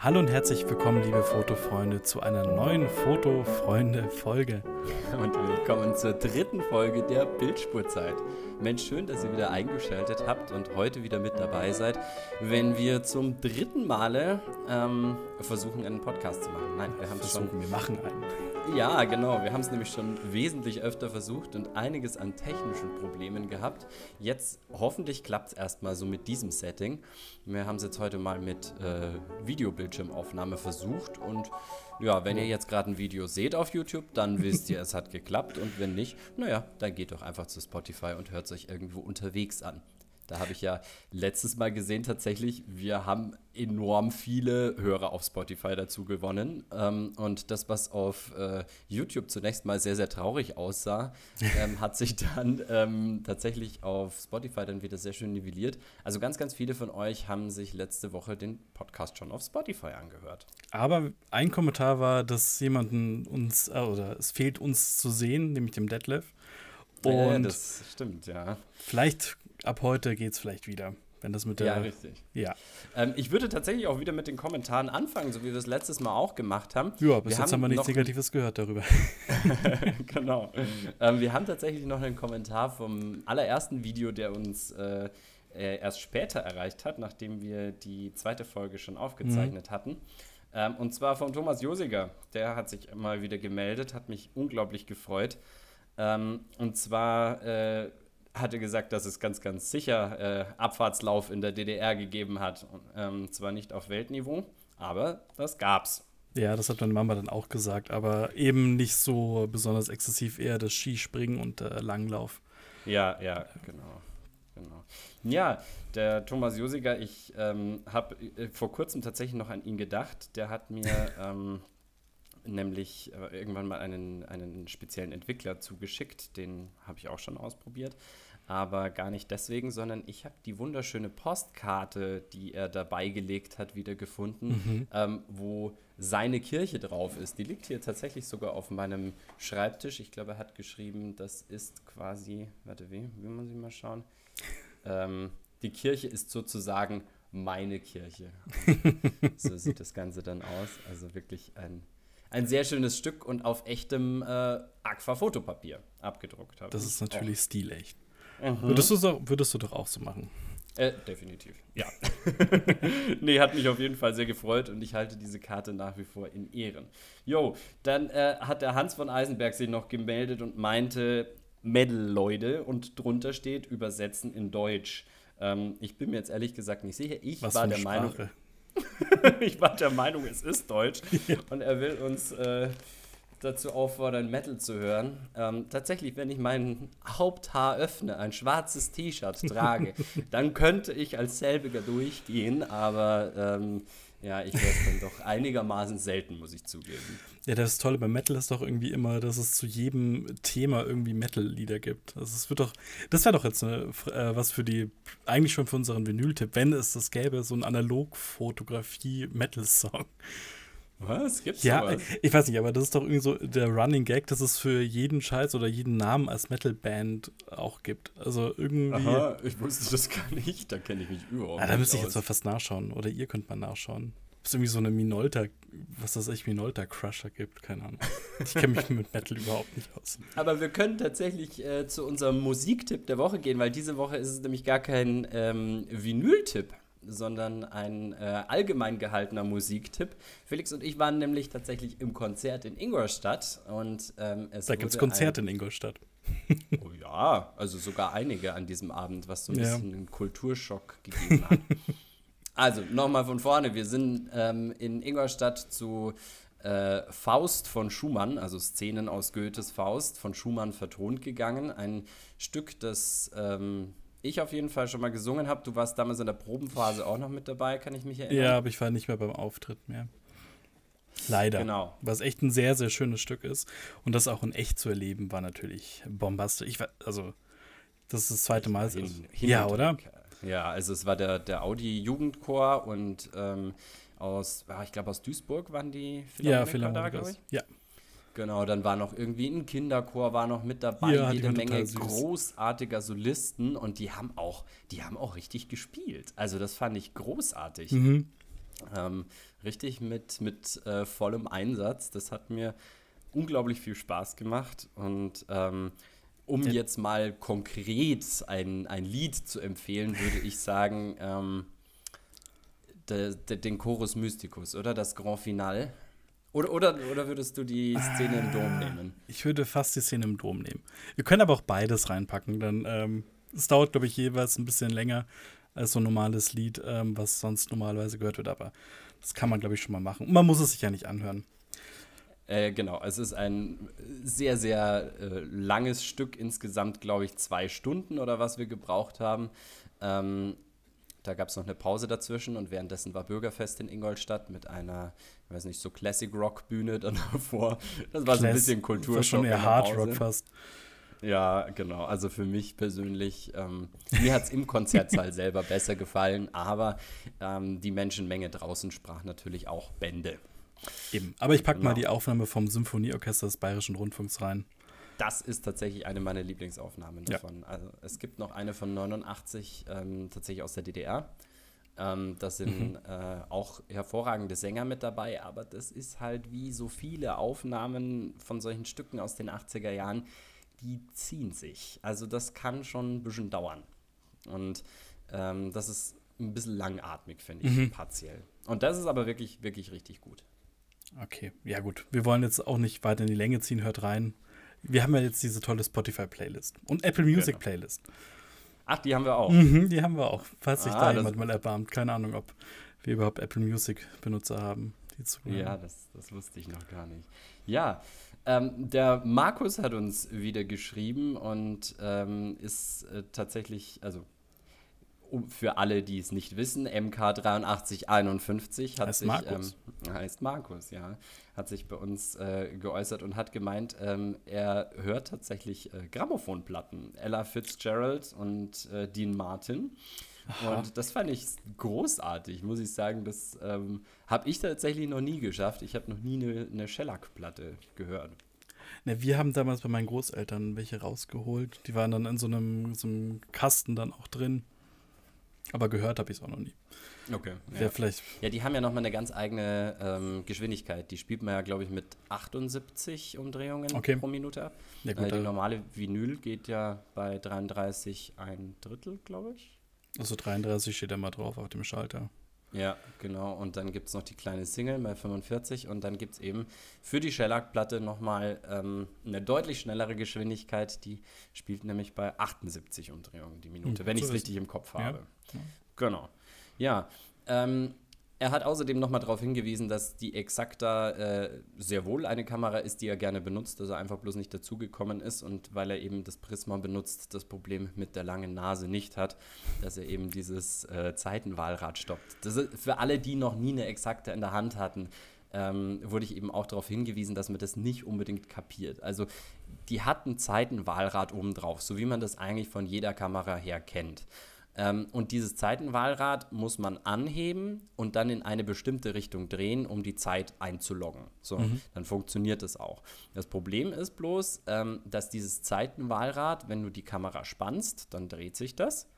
Hallo und herzlich willkommen, liebe Fotofreunde, zu einer neuen Fotofreunde-Folge. Und willkommen zur dritten Folge der Bildspurzeit. Mensch, schön, dass ihr wieder eingeschaltet habt und heute wieder mit dabei seid, wenn wir zum dritten Male ähm, versuchen, einen Podcast zu machen. Nein, wir haben es schon. Wir machen einen. Ja, genau. Wir haben es nämlich schon wesentlich öfter versucht und einiges an technischen Problemen gehabt. Jetzt hoffentlich klappt es erstmal so mit diesem Setting. Wir haben es jetzt heute mal mit äh, Videobildschirmaufnahme versucht und ja, wenn ihr jetzt gerade ein Video seht auf YouTube, dann wisst ihr, es hat geklappt und wenn nicht, naja, dann geht doch einfach zu Spotify und hört es euch irgendwo unterwegs an. Da habe ich ja letztes Mal gesehen, tatsächlich, wir haben enorm viele Hörer auf Spotify dazu gewonnen. Ähm, und das, was auf äh, YouTube zunächst mal sehr, sehr traurig aussah, ähm, hat sich dann ähm, tatsächlich auf Spotify dann wieder sehr schön nivelliert. Also ganz, ganz viele von euch haben sich letzte Woche den Podcast schon auf Spotify angehört. Aber ein Kommentar war, dass jemanden uns, äh, oder es fehlt uns zu sehen, nämlich dem Detlef. Und äh, das stimmt, ja. Vielleicht ab heute geht es vielleicht wieder. Wenn das mit der. Ja, richtig. Ja. Ähm, ich würde tatsächlich auch wieder mit den Kommentaren anfangen, so wie wir es letztes Mal auch gemacht haben. Ja, bis wir jetzt haben wir nichts Negatives gehört darüber. genau. Ähm, wir haben tatsächlich noch einen Kommentar vom allerersten Video, der uns äh, äh, erst später erreicht hat, nachdem wir die zweite Folge schon aufgezeichnet mhm. hatten. Ähm, und zwar von Thomas Josiger. Der hat sich mal wieder gemeldet, hat mich unglaublich gefreut. Ähm, und zwar. Äh, hatte gesagt, dass es ganz, ganz sicher äh, Abfahrtslauf in der DDR gegeben hat. Ähm, zwar nicht auf Weltniveau, aber das gab's. Ja, das hat meine Mama dann auch gesagt, aber eben nicht so besonders exzessiv, eher das Skispringen und der Langlauf. Ja, ja, genau. genau. Ja, der Thomas Josiger, ich ähm, habe äh, vor kurzem tatsächlich noch an ihn gedacht. Der hat mir ähm, nämlich äh, irgendwann mal einen, einen speziellen Entwickler zugeschickt. Den habe ich auch schon ausprobiert aber gar nicht deswegen, sondern ich habe die wunderschöne Postkarte, die er dabei gelegt hat, wieder gefunden, mhm. ähm, wo seine Kirche drauf ist. Die liegt hier tatsächlich sogar auf meinem Schreibtisch. Ich glaube, er hat geschrieben, das ist quasi, warte, wie, wie muss ich mal schauen? Ähm, die Kirche ist sozusagen meine Kirche. so sieht das Ganze dann aus. Also wirklich ein, ein sehr schönes Stück und auf echtem äh, Aquafotopapier abgedruckt habe. Das ist natürlich auch. stilecht. Mhm. Würdest, du so, würdest du doch auch so machen? Äh, definitiv, ja. nee, hat mich auf jeden Fall sehr gefreut und ich halte diese Karte nach wie vor in Ehren. Jo, dann äh, hat der Hans von Eisenberg sich noch gemeldet und meinte, Medal-Leute und drunter steht übersetzen in Deutsch. Ähm, ich bin mir jetzt ehrlich gesagt nicht sicher. Ich Was war der Sprache? Meinung. ich war der Meinung, es ist Deutsch. Ja. Und er will uns äh, dazu auffordern, Metal zu hören. Ähm, tatsächlich, wenn ich mein Haupthaar öffne, ein schwarzes T-Shirt trage, dann könnte ich als selbiger durchgehen, aber ähm, ja, ich werde es dann doch einigermaßen selten, muss ich zugeben. Ja, das Tolle bei Metal ist doch irgendwie immer, dass es zu jedem Thema irgendwie Metal-Lieder gibt. Also es wird doch, das wäre doch jetzt eine, äh, was für die, eigentlich schon für unseren Vinyl-Tipp, wenn es das gäbe, so ein Analog-Fotografie-Metal-Song. Was? Gibt's ja, sowas? ich weiß nicht, aber das ist doch irgendwie so der Running Gag, dass es für jeden Scheiß oder jeden Namen als Metal-Band auch gibt. Also irgendwie. Aha, ich wusste das gar nicht, da kenne ich mich überhaupt ah, nicht. Da müsste ich jetzt mal fast nachschauen. Oder ihr könnt mal nachschauen. Ob es irgendwie so eine Minolta, was das echt Minolta-Crusher gibt, keine Ahnung. Ich kenne mich mit Metal überhaupt nicht aus. Aber wir können tatsächlich äh, zu unserem Musiktipp der Woche gehen, weil diese Woche ist es nämlich gar kein ähm, Vinyl-Tipp sondern ein äh, allgemein gehaltener Musiktipp. Felix und ich waren nämlich tatsächlich im Konzert in Ingolstadt und ähm, es Da gibt es Konzerte in Ingolstadt. oh ja, also sogar einige an diesem Abend, was so ein ja. bisschen einen Kulturschock gegeben hat. also nochmal von vorne, wir sind ähm, in Ingolstadt zu äh, Faust von Schumann, also Szenen aus Goethes Faust von Schumann vertont gegangen. Ein Stück, das ähm, ich auf jeden Fall schon mal gesungen habe. Du warst damals in der Probenphase auch noch mit dabei, kann ich mich erinnern. Ja, aber ich war nicht mehr beim Auftritt mehr. Leider. Genau. Was echt ein sehr, sehr schönes Stück ist. Und das auch in echt zu erleben, war natürlich bombastisch. Ich war, also, das ist das zweite Mal. Hin, hin ja, oder? Ja, also es war der, der Audi-Jugendchor und ähm, aus, ich glaube aus Duisburg waren die Philharmoniker ja, Philharmoniker da, glaube ich. Ja. Genau, dann war noch irgendwie ein Kinderchor war noch mit dabei, ja, jede Menge großartiger Solisten und die haben auch, die haben auch richtig gespielt. Also das fand ich großartig. Mhm. Ähm, richtig mit, mit äh, vollem Einsatz. Das hat mir unglaublich viel Spaß gemacht und ähm, um ja. jetzt mal konkret ein, ein Lied zu empfehlen, würde ich sagen, ähm, de, de, den Chorus Mysticus, oder? Das Grand Finale. Oder, oder, oder würdest du die Szene im Dom nehmen? Ich würde fast die Szene im Dom nehmen. Wir können aber auch beides reinpacken, denn ähm, es dauert, glaube ich, jeweils ein bisschen länger als so ein normales Lied, ähm, was sonst normalerweise gehört wird, aber das kann man, glaube ich, schon mal machen. Und man muss es sich ja nicht anhören. Äh, genau, es ist ein sehr, sehr äh, langes Stück, insgesamt, glaube ich, zwei Stunden oder was wir gebraucht haben. Ähm, da gab es noch eine Pause dazwischen und währenddessen war Bürgerfest in Ingolstadt mit einer, ich weiß nicht, so Classic Rock Bühne dann davor. Das war Class so ein bisschen Kultur. Das war schon eher Hard Rock fast. Ja, genau. Also für mich persönlich, ähm, mir hat es im Konzertsaal selber besser gefallen, aber ähm, die Menschenmenge draußen sprach natürlich auch Bände. Eben. Aber ich packe genau. mal die Aufnahme vom Symphonieorchester des Bayerischen Rundfunks rein. Das ist tatsächlich eine meiner Lieblingsaufnahmen davon. Ja. Also es gibt noch eine von 89, ähm, tatsächlich aus der DDR. Ähm, da sind mhm. äh, auch hervorragende Sänger mit dabei, aber das ist halt wie so viele Aufnahmen von solchen Stücken aus den 80er Jahren, die ziehen sich. Also das kann schon ein bisschen dauern. Und ähm, das ist ein bisschen langatmig, finde ich, mhm. partiell. Und das ist aber wirklich, wirklich richtig gut. Okay, ja gut. Wir wollen jetzt auch nicht weiter in die Länge ziehen, hört rein. Wir haben ja jetzt diese tolle Spotify-Playlist und Apple Music-Playlist. Genau. Ach, die haben wir auch. Mhm, die haben wir auch, falls sich ah, da jemand mal erbarmt. Keine Ahnung, ob wir überhaupt Apple Music-Benutzer haben, die zu Ja, das, das wusste ich noch gar nicht. Ja, ähm, der Markus hat uns wieder geschrieben und ähm, ist äh, tatsächlich, also für alle, die es nicht wissen, MK8351 hat heißt sich Markus. Ähm, heißt Markus, ja, hat sich bei uns äh, geäußert und hat gemeint, ähm, er hört tatsächlich äh, Grammophonplatten, Ella Fitzgerald und äh, Dean Martin. Aha. Und das fand ich großartig, muss ich sagen. Das ähm, habe ich tatsächlich noch nie geschafft. Ich habe noch nie eine, eine Shellac-Platte gehört. Ne, wir haben damals bei meinen Großeltern welche rausgeholt. Die waren dann in so einem, so einem Kasten dann auch drin. Aber gehört habe ich es auch noch nie. Okay. Ja. vielleicht. Ja, die haben ja nochmal eine ganz eigene ähm, Geschwindigkeit. Die spielt man ja, glaube ich, mit 78 Umdrehungen okay. pro Minute ab. Ja, gut, äh, die normale Vinyl geht ja bei 33 ein Drittel, glaube ich. Also 33 steht ja mal drauf auf dem Schalter. Ja, genau. Und dann gibt es noch die kleine Single bei 45 und dann gibt es eben für die Shellac-Platte nochmal ähm, eine deutlich schnellere Geschwindigkeit. Die spielt nämlich bei 78 Umdrehungen die Minute, hm, wenn ich es richtig im Kopf habe. Ja. Genau. Ja, ähm, er hat außerdem nochmal darauf hingewiesen, dass die Exacta äh, sehr wohl eine Kamera ist, die er gerne benutzt, dass er einfach bloß nicht dazugekommen ist und weil er eben das Prisma benutzt, das Problem mit der langen Nase nicht hat, dass er eben dieses äh, Zeitenwahlrad stoppt. Das ist für alle, die noch nie eine Exacta in der Hand hatten, ähm, wurde ich eben auch darauf hingewiesen, dass man das nicht unbedingt kapiert. Also die hat ein Zeitenwahlrad oben drauf, so wie man das eigentlich von jeder Kamera her kennt. Ähm, und dieses Zeitenwahlrad muss man anheben und dann in eine bestimmte Richtung drehen, um die Zeit einzuloggen. So, mhm. dann funktioniert es auch. Das Problem ist bloß, ähm, dass dieses Zeitenwahlrad, wenn du die Kamera spannst, dann dreht sich das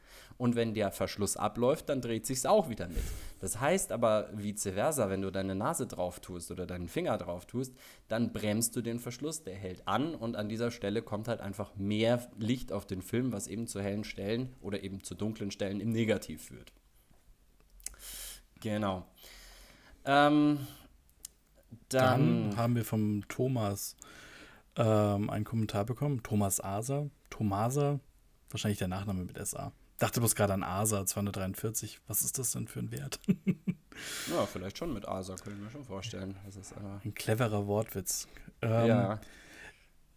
und wenn der Verschluss abläuft, dann dreht sich es auch wieder mit. Das heißt aber vice versa, wenn du deine Nase drauf tust oder deinen Finger drauf tust, dann bremst du den Verschluss, der hält an und an dieser Stelle kommt halt einfach mehr Licht auf den Film, was eben zu hellen Stellen oder eben zu dunklen Stellen im Negativ führt. Genau. Ähm, dann, dann, haben wir vom Thomas ähm, einen Kommentar bekommen. Thomas Aser. Thomasa. Wahrscheinlich der Nachname mit SA dachte bloß gerade an ASA 243. Was ist das denn für ein Wert? ja, vielleicht schon mit ASA, könnte ich mir schon vorstellen. Das ist, äh ein cleverer Wortwitz. Ähm, ja.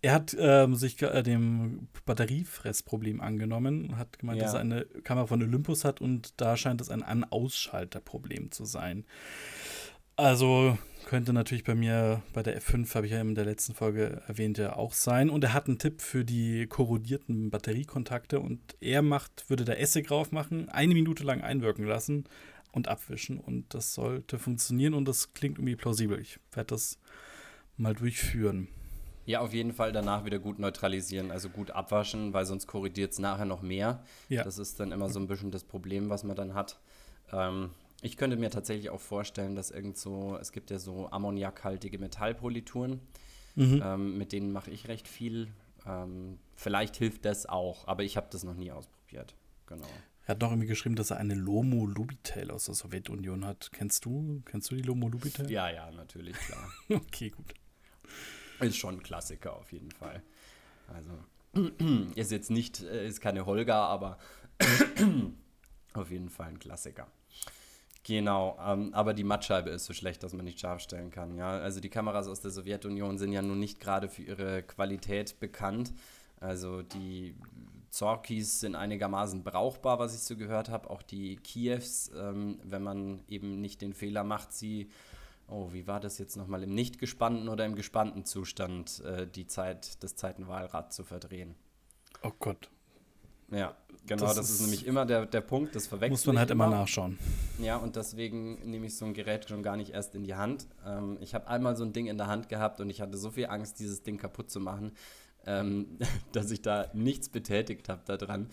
Er hat ähm, sich äh, dem Batteriefressproblem angenommen, hat gemeint, ja. dass er eine Kamera von Olympus hat und da scheint es ein An-Ausschalter-Problem zu sein. Also könnte natürlich bei mir, bei der F5 habe ich ja in der letzten Folge erwähnt, ja auch sein. Und er hat einen Tipp für die korrodierten Batteriekontakte und er macht, würde da Essig drauf machen, eine Minute lang einwirken lassen und abwischen. Und das sollte funktionieren und das klingt irgendwie plausibel. Ich werde das mal durchführen. Ja, auf jeden Fall danach wieder gut neutralisieren, also gut abwaschen, weil sonst korrodiert es nachher noch mehr. Ja. Das ist dann immer so ein bisschen das Problem, was man dann hat. Ähm, ich könnte mir tatsächlich auch vorstellen, dass irgend so, es gibt ja so ammoniakhaltige Metallpolituren, mhm. ähm, mit denen mache ich recht viel. Ähm, vielleicht hilft das auch, aber ich habe das noch nie ausprobiert. Genau. Er hat noch irgendwie geschrieben, dass er eine Lomo Lubitel aus der Sowjetunion hat. Kennst du? Kennst du die Lomo Lubitel? Ja, ja, natürlich, klar. okay, gut. Ist schon ein Klassiker auf jeden Fall. Also, ist jetzt nicht, äh, ist keine Holger, aber auf jeden Fall ein Klassiker. Genau, ähm, aber die Mattscheibe ist so schlecht, dass man nicht scharf stellen kann. Ja? Also die Kameras aus der Sowjetunion sind ja nun nicht gerade für ihre Qualität bekannt. Also die Zorkis sind einigermaßen brauchbar, was ich so gehört habe. Auch die Kievs, ähm, wenn man eben nicht den Fehler macht, sie, oh, wie war das jetzt nochmal, im nicht gespannten oder im gespannten Zustand äh, die Zeit, das Zeitenwahlrad zu verdrehen. Oh Gott. Ja, genau, das, das ist, ist, nämlich immer der, der Punkt, das verwechselt. Muss man halt immer nachschauen. Ja, und deswegen nehme ich so ein Gerät schon gar nicht erst in die Hand. Ähm, ich habe einmal so ein Ding in der Hand gehabt und ich hatte so viel Angst, dieses Ding kaputt zu machen, ähm, dass ich da nichts betätigt habe daran,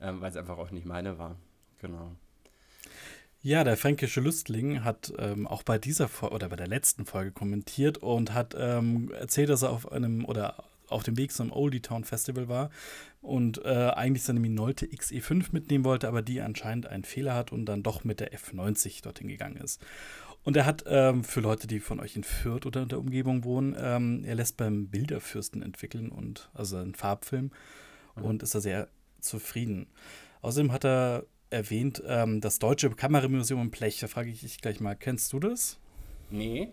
ähm, weil es einfach auch nicht meine war. Genau. Ja, der fränkische Lüstling hat ähm, auch bei dieser Folge oder bei der letzten Folge kommentiert und hat ähm, erzählt, dass er auf einem oder auf dem Weg zum Oldie Town Festival war und äh, eigentlich seine Minolte XE5 mitnehmen wollte, aber die anscheinend einen Fehler hat und dann doch mit der F90 dorthin gegangen ist. Und er hat ähm, für Leute, die von euch in Fürth oder in der Umgebung wohnen, ähm, er lässt beim Bilderfürsten entwickeln und also einen Farbfilm mhm. und ist da sehr zufrieden. Außerdem hat er erwähnt, ähm, das Deutsche Kameramuseum in Plech. Da frage ich dich gleich mal, kennst du das? Nee.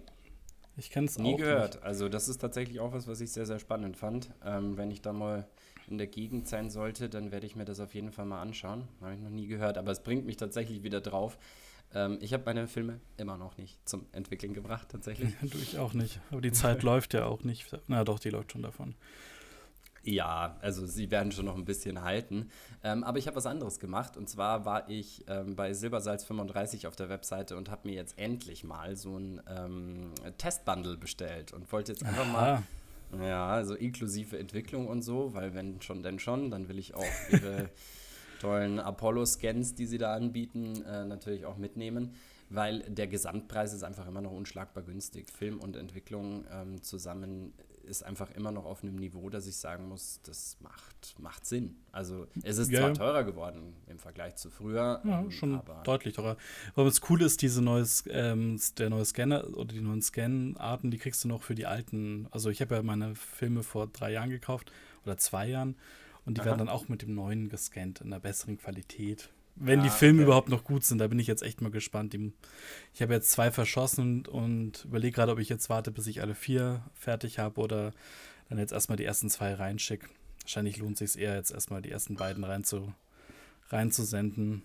Ich kenne es Nie gehört. Nicht. Also das ist tatsächlich auch was, was ich sehr, sehr spannend fand. Ähm, wenn ich da mal in der Gegend sein sollte, dann werde ich mir das auf jeden Fall mal anschauen. Habe ich noch nie gehört, aber es bringt mich tatsächlich wieder drauf. Ähm, ich habe meine Filme immer noch nicht zum Entwickeln gebracht, tatsächlich. Du ich auch nicht. Aber die Zeit läuft ja auch nicht. Na doch, die läuft schon davon. Ja, also sie werden schon noch ein bisschen halten. Ähm, aber ich habe was anderes gemacht. Und zwar war ich ähm, bei Silbersalz 35 auf der Webseite und habe mir jetzt endlich mal so ein ähm, Testbundle bestellt und wollte jetzt einfach Aha. mal, ja, also inklusive Entwicklung und so, weil wenn schon, denn schon, dann will ich auch ihre tollen Apollo-Scans, die sie da anbieten, äh, natürlich auch mitnehmen weil der Gesamtpreis ist einfach immer noch unschlagbar günstig. Film und Entwicklung ähm, zusammen ist einfach immer noch auf einem Niveau, dass ich sagen muss, das macht, macht Sinn. Also es ist ja, zwar teurer geworden im Vergleich zu früher. Ja, ähm, schon deutlich teurer. Aber das Coole ist, diese neues, ähm, der neue Scanner oder die neuen Scan-Arten, die kriegst du noch für die alten. Also ich habe ja meine Filme vor drei Jahren gekauft oder zwei Jahren und die Aha. werden dann auch mit dem neuen gescannt in einer besseren Qualität. Wenn ah, die Filme okay. überhaupt noch gut sind, da bin ich jetzt echt mal gespannt. Ich habe jetzt zwei verschossen und überlege gerade, ob ich jetzt warte, bis ich alle vier fertig habe oder dann jetzt erstmal die ersten zwei reinschicke. Wahrscheinlich lohnt es sich eher, jetzt erstmal die ersten beiden reinzu, reinzusenden.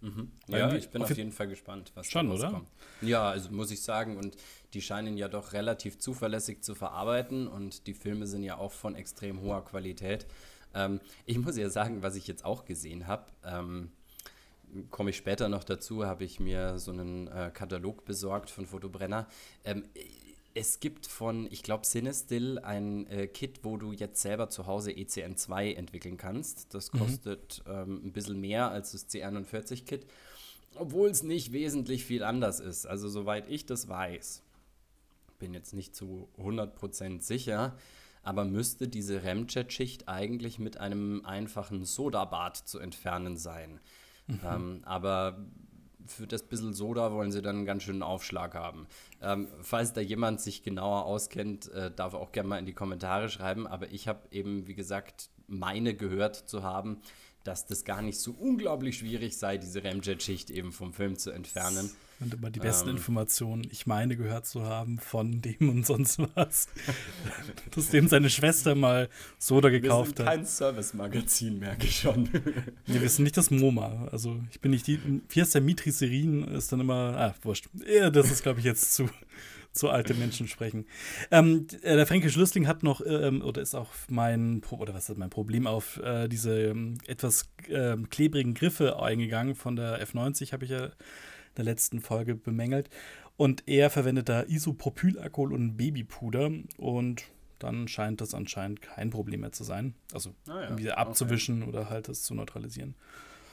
Mhm. Ja, ich bin auf, jeden Fall gespannt, was schon, da oder? Ja, also muss ich sagen, und die scheinen ja doch relativ zuverlässig zu verarbeiten und die Filme sind ja auch von extrem hoher Qualität. Ähm, ich muss ja sagen, was ich jetzt auch gesehen habe, ähm, komme ich später noch dazu, habe ich mir so einen äh, Katalog besorgt von Fotobrenner. Ähm, es gibt von, ich glaube, Cinestill ein äh, Kit, wo du jetzt selber zu Hause ECN2 entwickeln kannst. Das mhm. kostet mhm. ähm, ein bisschen mehr als das C41-Kit, obwohl es nicht wesentlich viel anders ist. Also, soweit ich das weiß, bin jetzt nicht zu 100% sicher, aber müsste diese Remjet-Schicht eigentlich mit einem einfachen Sodabad zu entfernen sein. Mhm. Ähm, aber für das bisschen Soda wollen sie dann einen ganz schönen Aufschlag haben. Ähm, falls da jemand sich genauer auskennt, äh, darf auch gerne mal in die Kommentare schreiben. Aber ich habe eben, wie gesagt, meine gehört zu haben, dass das gar nicht so unglaublich schwierig sei, diese Ramjet-Schicht eben vom Film zu entfernen. Und immer die besten ähm, Informationen, ich meine, gehört zu haben von dem und sonst was. Dass dem seine Schwester mal Soda gekauft hat. Kein Service-Magazin, merke ich schon. nee, wir sind nicht das MoMA. Also, ich bin nicht die. Wie heißt der Mitri Serin? Ist dann immer. Ah, wurscht. Ja, das ist, glaube ich, jetzt zu zu alte Menschen sprechen. Ähm, äh, der Fränkisch Lüstling hat noch, ähm, oder ist auch mein, oder was ist mein Problem, auf äh, diese ähm, etwas ähm, klebrigen Griffe eingegangen von der F90, habe ich ja der letzten Folge bemängelt. Und er verwendet da Isopropylalkohol und Babypuder und dann scheint das anscheinend kein Problem mehr zu sein. Also ah ja, irgendwie abzuwischen okay. oder halt das zu neutralisieren.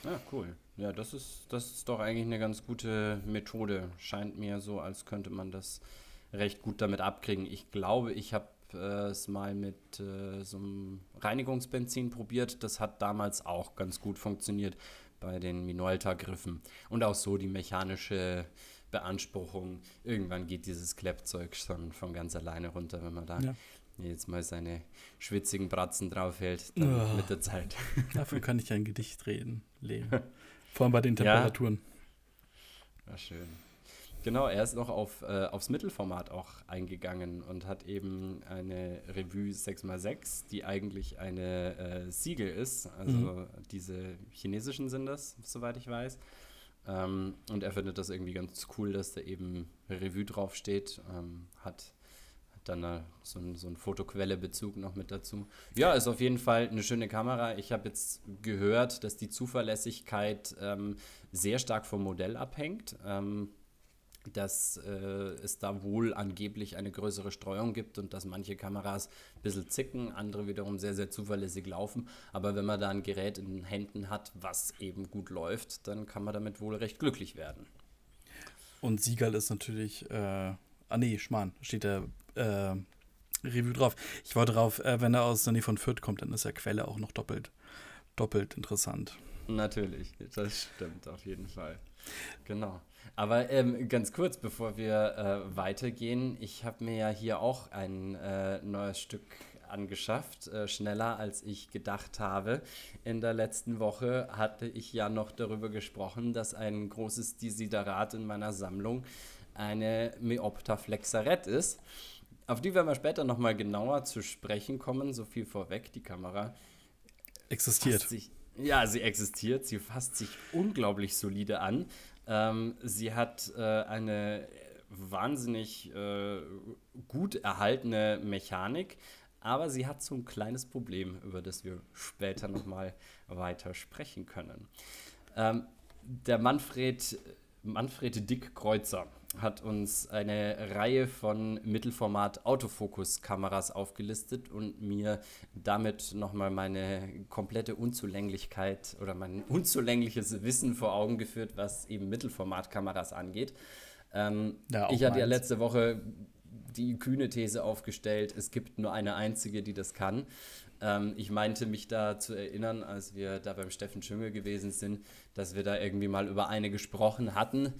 Ja, cool. Ja, das ist, das ist doch eigentlich eine ganz gute Methode. Scheint mir so, als könnte man das recht gut damit abkriegen. Ich glaube, ich habe äh, es mal mit äh, so einem Reinigungsbenzin probiert. Das hat damals auch ganz gut funktioniert bei den Minolta-Griffen. Und auch so die mechanische Beanspruchung. Irgendwann geht dieses Kleppzeug schon von ganz alleine runter, wenn man da ja. jetzt mal seine schwitzigen Bratzen draufhält, dann oh. mit der Zeit. Dafür kann ich ein Gedicht reden, Leo. Vor allem bei den Temperaturen. Ja. War schön. Genau, er ist noch auf, äh, aufs Mittelformat auch eingegangen und hat eben eine Revue 6x6, die eigentlich eine äh, Siegel ist. Also mhm. diese chinesischen sind das, soweit ich weiß. Ähm, und er findet das irgendwie ganz cool, dass da eben Revue draufsteht. Ähm, hat, hat dann äh, so, ein, so einen Fotoquelle-Bezug noch mit dazu. Ja, ist auf jeden Fall eine schöne Kamera. Ich habe jetzt gehört, dass die Zuverlässigkeit ähm, sehr stark vom Modell abhängt. Ähm, dass äh, es da wohl angeblich eine größere Streuung gibt und dass manche Kameras ein bisschen zicken, andere wiederum sehr, sehr zuverlässig laufen. Aber wenn man da ein Gerät in den Händen hat, was eben gut läuft, dann kann man damit wohl recht glücklich werden. Und Siegal ist natürlich, äh, ah nee, Schmarrn, steht da äh, Review drauf. Ich war drauf, äh, wenn er aus der Nähe von Fürth kommt, dann ist er Quelle auch noch doppelt, doppelt interessant. Natürlich, das stimmt auf jeden Fall. Genau. Aber ähm, ganz kurz, bevor wir äh, weitergehen, ich habe mir ja hier auch ein äh, neues Stück angeschafft, äh, schneller als ich gedacht habe. In der letzten Woche hatte ich ja noch darüber gesprochen, dass ein großes Desiderat in meiner Sammlung eine Meopta Flexaret ist. Auf die werden wir später nochmal genauer zu sprechen kommen. So viel vorweg, die Kamera existiert. Sich, ja, sie existiert. Sie fasst sich unglaublich solide an. Ähm, sie hat äh, eine wahnsinnig äh, gut erhaltene Mechanik, aber sie hat so ein kleines Problem, über das wir später nochmal weiter sprechen können. Ähm, der Manfred, Manfred Dick Kreuzer hat uns eine Reihe von Mittelformat-Autofokus-Kameras aufgelistet und mir damit nochmal meine komplette Unzulänglichkeit oder mein unzulängliches Wissen vor Augen geführt, was eben Mittelformat-Kameras angeht. Ähm, ja, ich hatte ja letzte Woche die kühne These aufgestellt, es gibt nur eine einzige, die das kann. Ähm, ich meinte mich da zu erinnern, als wir da beim Steffen Schüngel gewesen sind, dass wir da irgendwie mal über eine gesprochen hatten.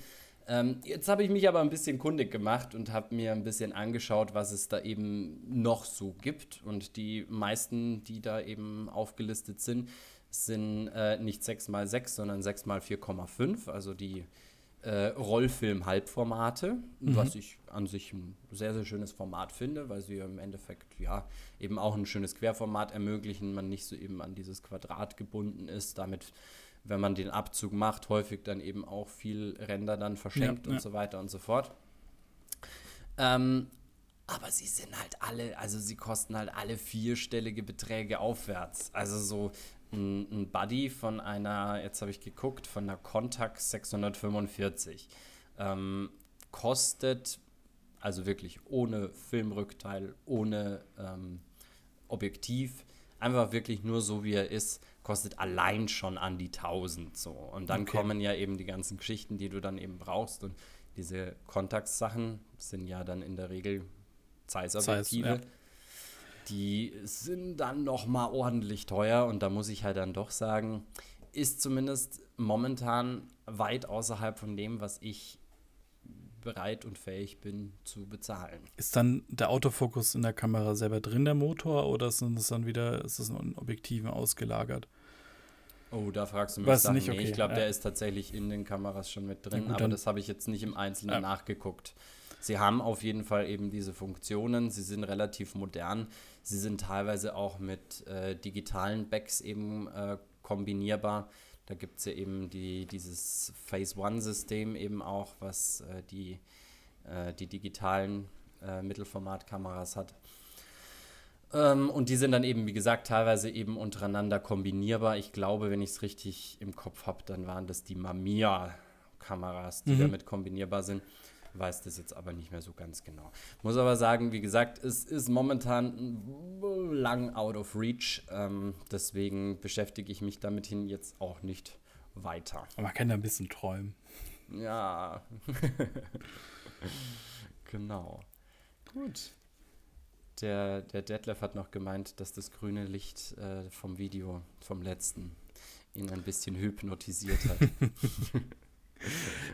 Ähm, jetzt habe ich mich aber ein bisschen kundig gemacht und habe mir ein bisschen angeschaut, was es da eben noch so gibt. Und die meisten, die da eben aufgelistet sind, sind äh, nicht 6x6, sondern 6x4,5, also die äh, Rollfilm-Halbformate, mhm. was ich an sich ein sehr, sehr schönes Format finde, weil sie im Endeffekt ja eben auch ein schönes Querformat ermöglichen, man nicht so eben an dieses Quadrat gebunden ist, damit wenn man den Abzug macht, häufig dann eben auch viel Ränder dann verschenkt ja, und ja. so weiter und so fort. Ähm, aber sie sind halt alle, also sie kosten halt alle vierstellige Beträge aufwärts. Also so ein, ein Buddy von einer, jetzt habe ich geguckt, von einer Contax 645 ähm, kostet, also wirklich ohne Filmrückteil, ohne ähm, Objektiv, einfach wirklich nur so wie er ist, kostet allein schon an die 1000 so. Und dann okay. kommen ja eben die ganzen Geschichten, die du dann eben brauchst. Und diese Kontaktsachen sind ja dann in der Regel Zeiss-Objektive. ja. Die sind dann noch mal ordentlich teuer und da muss ich halt dann doch sagen, ist zumindest momentan weit außerhalb von dem, was ich bereit und fähig bin zu bezahlen. Ist dann der Autofokus in der Kamera selber drin, der Motor, oder sind es dann wieder, ist es in Objektiven ausgelagert? Oh, da fragst du mich Was, nicht, okay. nee, ich glaube, ja. der ist tatsächlich in den Kameras schon mit drin, gut, aber das habe ich jetzt nicht im Einzelnen ja. nachgeguckt. Sie haben auf jeden Fall eben diese Funktionen, sie sind relativ modern, sie sind teilweise auch mit äh, digitalen Backs eben äh, kombinierbar. Da gibt es ja eben die, dieses Phase One-System eben auch, was äh, die, äh, die digitalen äh, Mittelformatkameras hat. Ähm, und die sind dann eben, wie gesagt, teilweise eben untereinander kombinierbar. Ich glaube, wenn ich es richtig im Kopf habe, dann waren das die Mamiya-Kameras, die mhm. damit kombinierbar sind weiß das jetzt aber nicht mehr so ganz genau. Muss aber sagen, wie gesagt, es ist momentan lang out of reach. Ähm, deswegen beschäftige ich mich damit hin jetzt auch nicht weiter. Aber man kann ja ein bisschen träumen. Ja. genau. Gut. Der, der Detlef hat noch gemeint, dass das grüne Licht äh, vom Video, vom letzten, ihn ein bisschen hypnotisiert hat.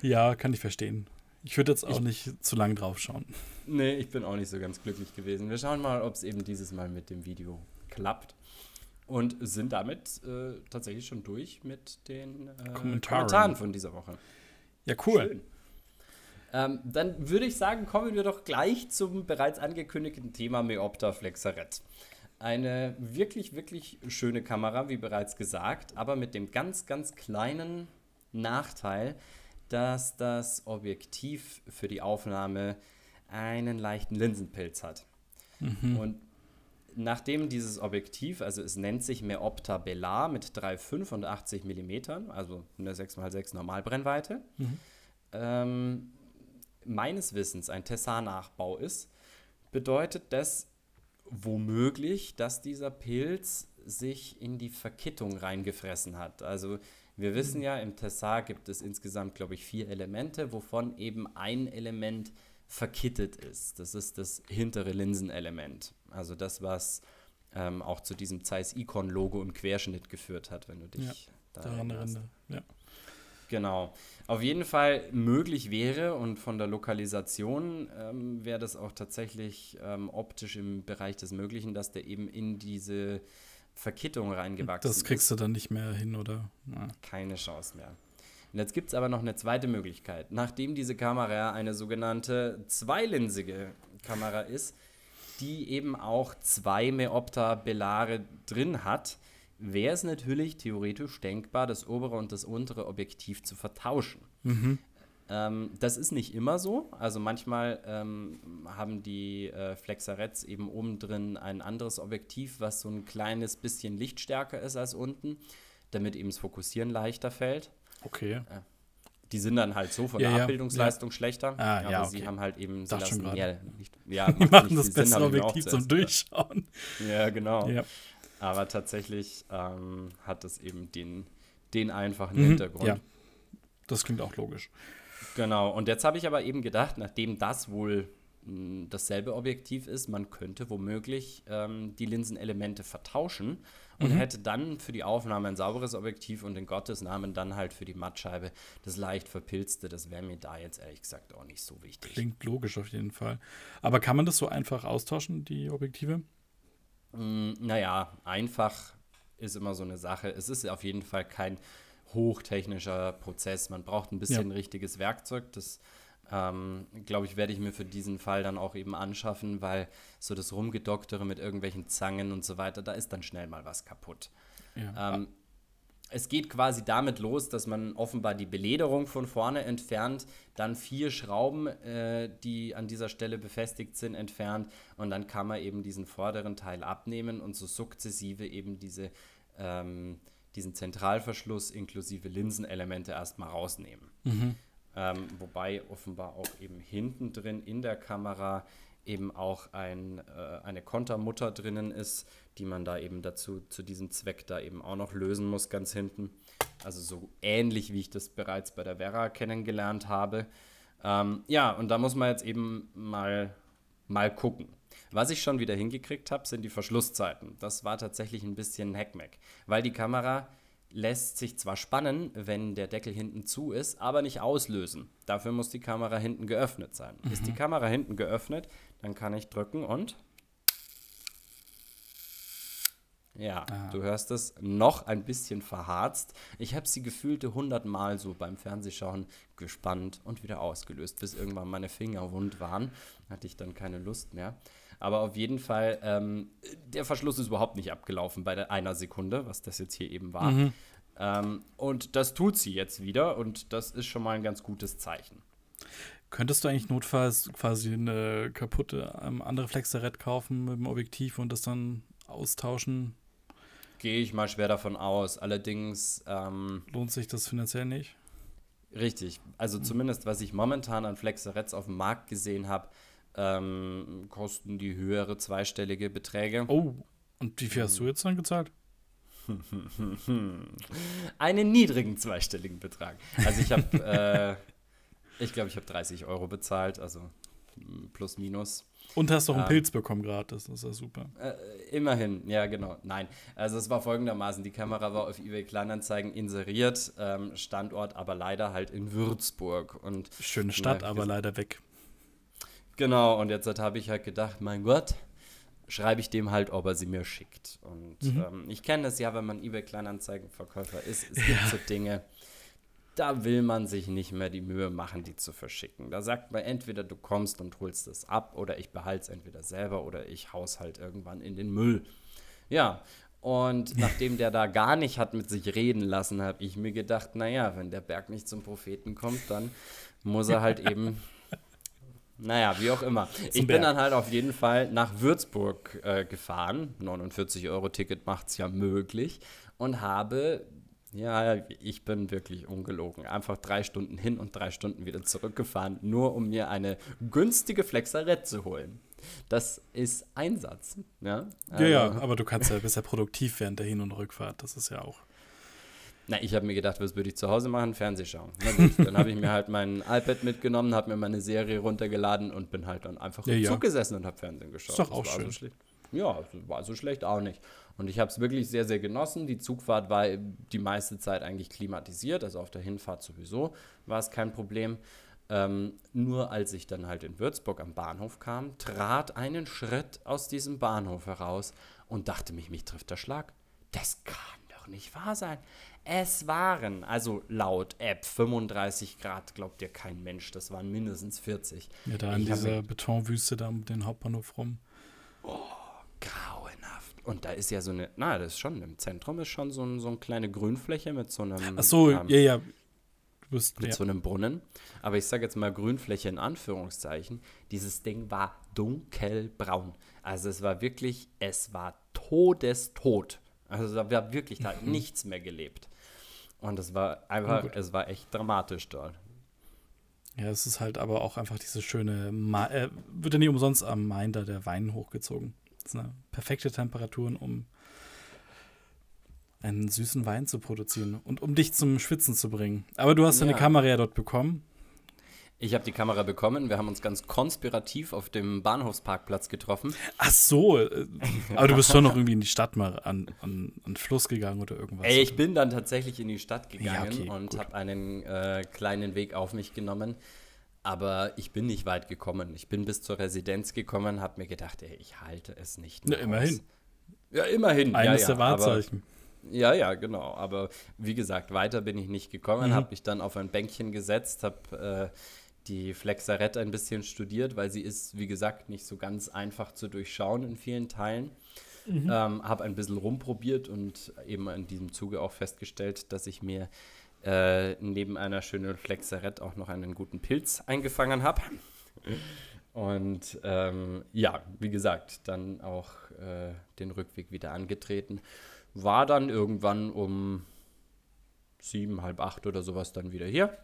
ja, kann ich verstehen. Ich würde jetzt auch ich, nicht zu lang drauf schauen. Nee, ich bin auch nicht so ganz glücklich gewesen. Wir schauen mal, ob es eben dieses Mal mit dem Video klappt. Und sind damit äh, tatsächlich schon durch mit den äh, Kommentaren von dieser Woche. Ja, cool. Ähm, dann würde ich sagen, kommen wir doch gleich zum bereits angekündigten Thema Meopta Flexaret. Eine wirklich, wirklich schöne Kamera, wie bereits gesagt, aber mit dem ganz, ganz kleinen Nachteil, dass das Objektiv für die Aufnahme einen leichten Linsenpilz hat. Mhm. Und nachdem dieses Objektiv, also es nennt sich Meopta Bellar mit 3,5 und 80 mm, also eine 6x6 Normalbrennweite, mhm. ähm, meines Wissens ein Tessar-Nachbau ist, bedeutet das womöglich, dass dieser Pilz sich in die Verkittung reingefressen hat. Also wir wissen ja, im Tessar gibt es insgesamt, glaube ich, vier Elemente, wovon eben ein Element verkittet ist. Das ist das hintere Linsenelement. Also das, was ähm, auch zu diesem Zeiss Icon-Logo im Querschnitt geführt hat, wenn du dich ja, daran erinnerst. Ja. Genau. Auf jeden Fall möglich wäre und von der Lokalisation ähm, wäre das auch tatsächlich ähm, optisch im Bereich des Möglichen, dass der eben in diese Verkittung reingewachsen ist. Das kriegst ist. du dann nicht mehr hin, oder? Ja. Keine Chance mehr. Und jetzt gibt es aber noch eine zweite Möglichkeit. Nachdem diese Kamera eine sogenannte zweilinsige Kamera ist, die eben auch zwei Meopta Bellare drin hat, wäre es natürlich theoretisch denkbar, das obere und das untere Objektiv zu vertauschen. Mhm. Ähm, das ist nicht immer so. Also manchmal ähm, haben die äh, Flexarets eben oben drin ein anderes Objektiv, was so ein kleines bisschen lichtstärker ist als unten, damit eben das Fokussieren leichter fällt. Okay. Äh, die sind dann halt so von ja, der Abbildungsleistung ja. schlechter. Ah, aber ja, okay. sie haben halt eben, sie lassen mehr Licht. Ja, die machen das bessere Objektiv zum Durchschauen. Ja, genau. Aber tatsächlich ähm, hat es eben den, den einfachen mhm, Hintergrund. Ja, das klingt auch logisch. Genau, und jetzt habe ich aber eben gedacht, nachdem das wohl mh, hm, dasselbe Objektiv ist, man könnte womöglich ähm, die Linsenelemente vertauschen und mhm. hätte dann für die Aufnahme ein sauberes Objektiv und in Gottes Namen dann halt für die Mattscheibe das leicht verpilzte. Das wäre mir da jetzt ehrlich gesagt auch nicht so wichtig. Klingt logisch auf jeden Fall. Aber kann man das so einfach austauschen, die Objektive? Mm, naja, einfach ist immer so eine Sache. Es ist auf jeden Fall kein hochtechnischer Prozess. Man braucht ein bisschen ja. richtiges Werkzeug. Das, ähm, glaube ich, werde ich mir für diesen Fall dann auch eben anschaffen, weil so das Rumgedoktere mit irgendwelchen Zangen und so weiter, da ist dann schnell mal was kaputt. Ja. Ähm, es geht quasi damit los, dass man offenbar die Belederung von vorne entfernt, dann vier Schrauben, äh, die an dieser Stelle befestigt sind, entfernt und dann kann man eben diesen vorderen Teil abnehmen und so sukzessive eben diese ähm, diesen Zentralverschluss inklusive Linsenelemente erstmal rausnehmen. Mhm. Ähm, wobei offenbar auch eben hinten drin in der Kamera eben auch ein, äh, eine Kontermutter drinnen ist, die man da eben dazu zu diesem Zweck da eben auch noch lösen muss, ganz hinten. Also so ähnlich wie ich das bereits bei der Vera kennengelernt habe. Ähm, ja, und da muss man jetzt eben mal, mal gucken. Was ich schon wieder hingekriegt habe, sind die Verschlusszeiten. Das war tatsächlich ein bisschen Hackmack, weil die Kamera lässt sich zwar spannen, wenn der Deckel hinten zu ist, aber nicht auslösen. Dafür muss die Kamera hinten geöffnet sein. Mhm. Ist die Kamera hinten geöffnet, dann kann ich drücken und ja, ah. du hörst es noch ein bisschen verharzt. Ich habe sie gefühlte 100 Mal so beim Fernsehschauen gespannt und wieder ausgelöst, bis irgendwann meine Finger wund waren. Hatte ich dann keine Lust mehr. Aber auf jeden Fall, ähm, der Verschluss ist überhaupt nicht abgelaufen bei einer Sekunde, was das jetzt hier eben war. Mhm. Ähm, und das tut sie jetzt wieder und das ist schon mal ein ganz gutes Zeichen. Könntest du eigentlich notfalls quasi eine kaputte ähm, andere Flexerett kaufen mit dem Objektiv und das dann austauschen? Gehe ich mal schwer davon aus. Allerdings ähm, lohnt sich das finanziell nicht. Richtig. Also mhm. zumindest, was ich momentan an Flexeretts auf dem Markt gesehen habe, ähm, kosten die höhere zweistellige Beträge. Oh, und wie viel hast du jetzt dann gezahlt? Einen niedrigen zweistelligen Betrag. Also ich habe, äh, ich glaube, ich habe 30 Euro bezahlt, also hm, plus minus. Und hast doch einen ähm, Pilz bekommen gratis, das ist ja super. Äh, immerhin, ja genau. Nein, also es war folgendermaßen, die Kamera war auf eBay Kleinanzeigen inseriert, ähm, Standort aber leider halt in Würzburg. Und, Schöne Stadt, aber leider weg. Genau, und jetzt habe ich halt gedacht, mein Gott, schreibe ich dem halt, ob er sie mir schickt. Und mhm. ähm, ich kenne das ja, wenn man eBay Kleinanzeigenverkäufer ist, es ja. gibt so Dinge, da will man sich nicht mehr die Mühe machen, die zu verschicken. Da sagt man entweder du kommst und holst es ab oder ich behalte es entweder selber oder ich haus halt irgendwann in den Müll. Ja, und nachdem der da gar nicht hat mit sich reden lassen, habe ich mir gedacht, naja, wenn der Berg nicht zum Propheten kommt, dann muss er halt eben naja, wie auch immer. Ich bin dann halt auf jeden Fall nach Würzburg äh, gefahren. 49 Euro Ticket macht es ja möglich. Und habe, ja, ich bin wirklich ungelogen, einfach drei Stunden hin und drei Stunden wieder zurückgefahren, nur um mir eine günstige Flexarette zu holen. Das ist Einsatz. Ja, also, ja, ja, aber du kannst ja, bist ja produktiv während der Hin- und Rückfahrt. Das ist ja auch. Na, ich habe mir gedacht, was würde ich zu Hause machen? Fernseh schauen. Na gut, dann habe ich mir halt mein iPad mitgenommen, habe mir meine Serie runtergeladen und bin halt dann einfach ja, im Zug ja. gesessen und habe Fernsehen geschaut. Ist doch auch schön. So ja, war so schlecht auch nicht. Und ich habe es wirklich sehr, sehr genossen. Die Zugfahrt war die meiste Zeit eigentlich klimatisiert, also auf der Hinfahrt sowieso war es kein Problem. Ähm, nur als ich dann halt in Würzburg am Bahnhof kam, trat einen Schritt aus diesem Bahnhof heraus und dachte mich, mich trifft der Schlag. Das kann doch nicht wahr sein. Es waren, also laut App, 35 Grad, glaubt dir kein Mensch. Das waren mindestens 40. Ja, da in ich dieser Betonwüste da um den Hauptbahnhof rum. Oh, grauenhaft. Und da ist ja so eine, na, das ist schon, im Zentrum ist schon so, ein, so eine kleine Grünfläche mit so einem. Ach so, ähm, ja, ja. Du bist, mit ja. so einem Brunnen. Aber ich sage jetzt mal Grünfläche in Anführungszeichen. Dieses Ding war dunkelbraun. Also es war wirklich, es war todestot. Also da war wirklich da mhm. nichts mehr gelebt. Und es war einfach, oh, es war echt dramatisch dort. Ja, es ist halt aber auch einfach diese schöne, Ma äh, wird ja nicht umsonst am Main da der Wein hochgezogen. Das eine perfekte Temperaturen, um einen süßen Wein zu produzieren und um dich zum Schwitzen zu bringen. Aber du hast ja. deine Kamera ja dort bekommen. Ich habe die Kamera bekommen. Wir haben uns ganz konspirativ auf dem Bahnhofsparkplatz getroffen. Ach so. Äh, aber du bist schon noch irgendwie in die Stadt mal an, an, an Fluss gegangen oder irgendwas. Ey, ich bin dann tatsächlich in die Stadt gegangen ja, okay, und habe einen äh, kleinen Weg auf mich genommen. Aber ich bin nicht weit gekommen. Ich bin bis zur Residenz gekommen, habe mir gedacht, ey, ich halte es nicht mehr. Ja, immerhin. Ja, immerhin. Eines ja, der Wahrzeichen. Ja, ja, genau. Aber wie gesagt, weiter bin ich nicht gekommen, mhm. habe mich dann auf ein Bänkchen gesetzt, habe äh, die Flexarette ein bisschen studiert, weil sie ist, wie gesagt, nicht so ganz einfach zu durchschauen in vielen Teilen. Mhm. Ähm, habe ein bisschen rumprobiert und eben in diesem Zuge auch festgestellt, dass ich mir äh, neben einer schönen Flexarette auch noch einen guten Pilz eingefangen habe. Und ähm, ja, wie gesagt, dann auch äh, den Rückweg wieder angetreten. War dann irgendwann um sieben, halb acht oder sowas dann wieder hier.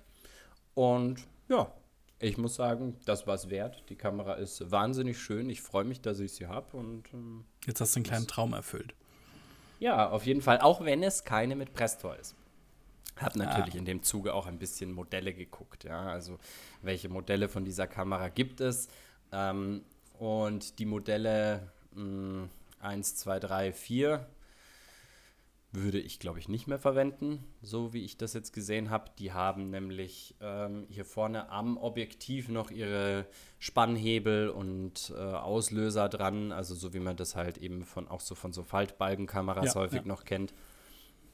Und ja, ich muss sagen, das war es wert. Die Kamera ist wahnsinnig schön. Ich freue mich, dass ich sie habe. Und ähm, jetzt hast du einen kleinen Traum erfüllt. Ja, auf jeden Fall. Auch wenn es keine mit Presto ist. Habe natürlich ah. in dem Zuge auch ein bisschen Modelle geguckt. Ja, also welche Modelle von dieser Kamera gibt es? Ähm, und die Modelle mh, 1, 2, 3, 4 würde ich, glaube ich, nicht mehr verwenden, so wie ich das jetzt gesehen habe. Die haben nämlich ähm, hier vorne am Objektiv noch ihre Spannhebel und äh, Auslöser dran, also so wie man das halt eben von auch so von so Faltbalkenkameras ja, häufig ja. noch kennt.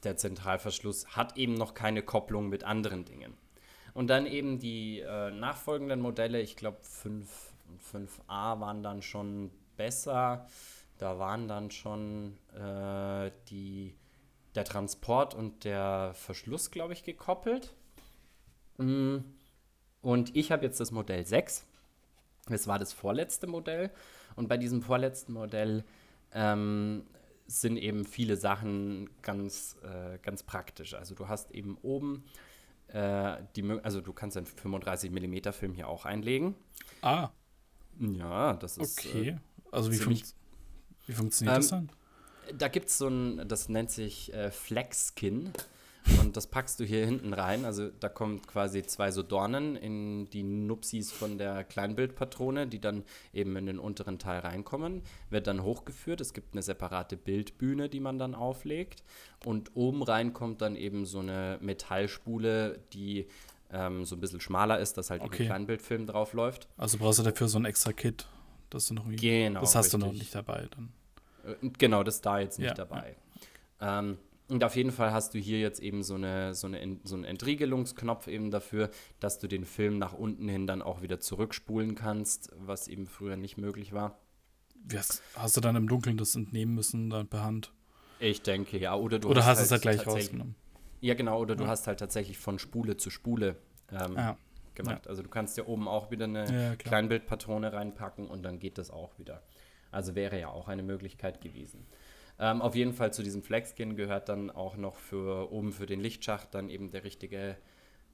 Der Zentralverschluss hat eben noch keine Kopplung mit anderen Dingen. Und dann eben die äh, nachfolgenden Modelle, ich glaube 5 und 5a waren dann schon besser. Da waren dann schon äh, die der Transport und der Verschluss, glaube ich, gekoppelt. Mm. Und ich habe jetzt das Modell 6. Das war das vorletzte Modell. Und bei diesem vorletzten Modell ähm, sind eben viele Sachen ganz, äh, ganz praktisch. Also du hast eben oben äh, die, also du kannst einen 35 mm Film hier auch einlegen. Ah. Ja, das ist. Okay. Äh, also wie, fun wie funktioniert ähm, das dann? Da gibt es so ein, das nennt sich äh, Flexskin. Und das packst du hier hinten rein. Also da kommen quasi zwei so Dornen in die Nupsis von der Kleinbildpatrone, die dann eben in den unteren Teil reinkommen. Wird dann hochgeführt. Es gibt eine separate Bildbühne, die man dann auflegt. Und oben rein kommt dann eben so eine Metallspule, die ähm, so ein bisschen schmaler ist, dass halt okay. Kleinbildfilm drauf läuft. Also brauchst du dafür so ein extra Kit, dass du noch irgendwie. Genau. Das hast richtig. du noch nicht dabei dann. Äh, genau, das ist da jetzt nicht ja, dabei. Ähm, und auf jeden Fall hast du hier jetzt eben so, eine, so, eine, so einen Entriegelungsknopf eben dafür, dass du den Film nach unten hin dann auch wieder zurückspulen kannst, was eben früher nicht möglich war. Hast, hast du dann im Dunkeln das entnehmen müssen, dann per Hand? Ich denke, ja. Oder du oder hast, hast es halt gleich rausgenommen. Ja, genau. Oder du ja. hast halt tatsächlich von Spule zu Spule ähm, ja. gemacht. Ja. Also du kannst ja oben auch wieder eine Kleinbildpatrone reinpacken und dann geht das auch wieder. Also wäre ja auch eine Möglichkeit gewesen. Ähm, auf jeden Fall zu diesem Flexskin gehört dann auch noch für oben für den Lichtschacht dann eben der richtige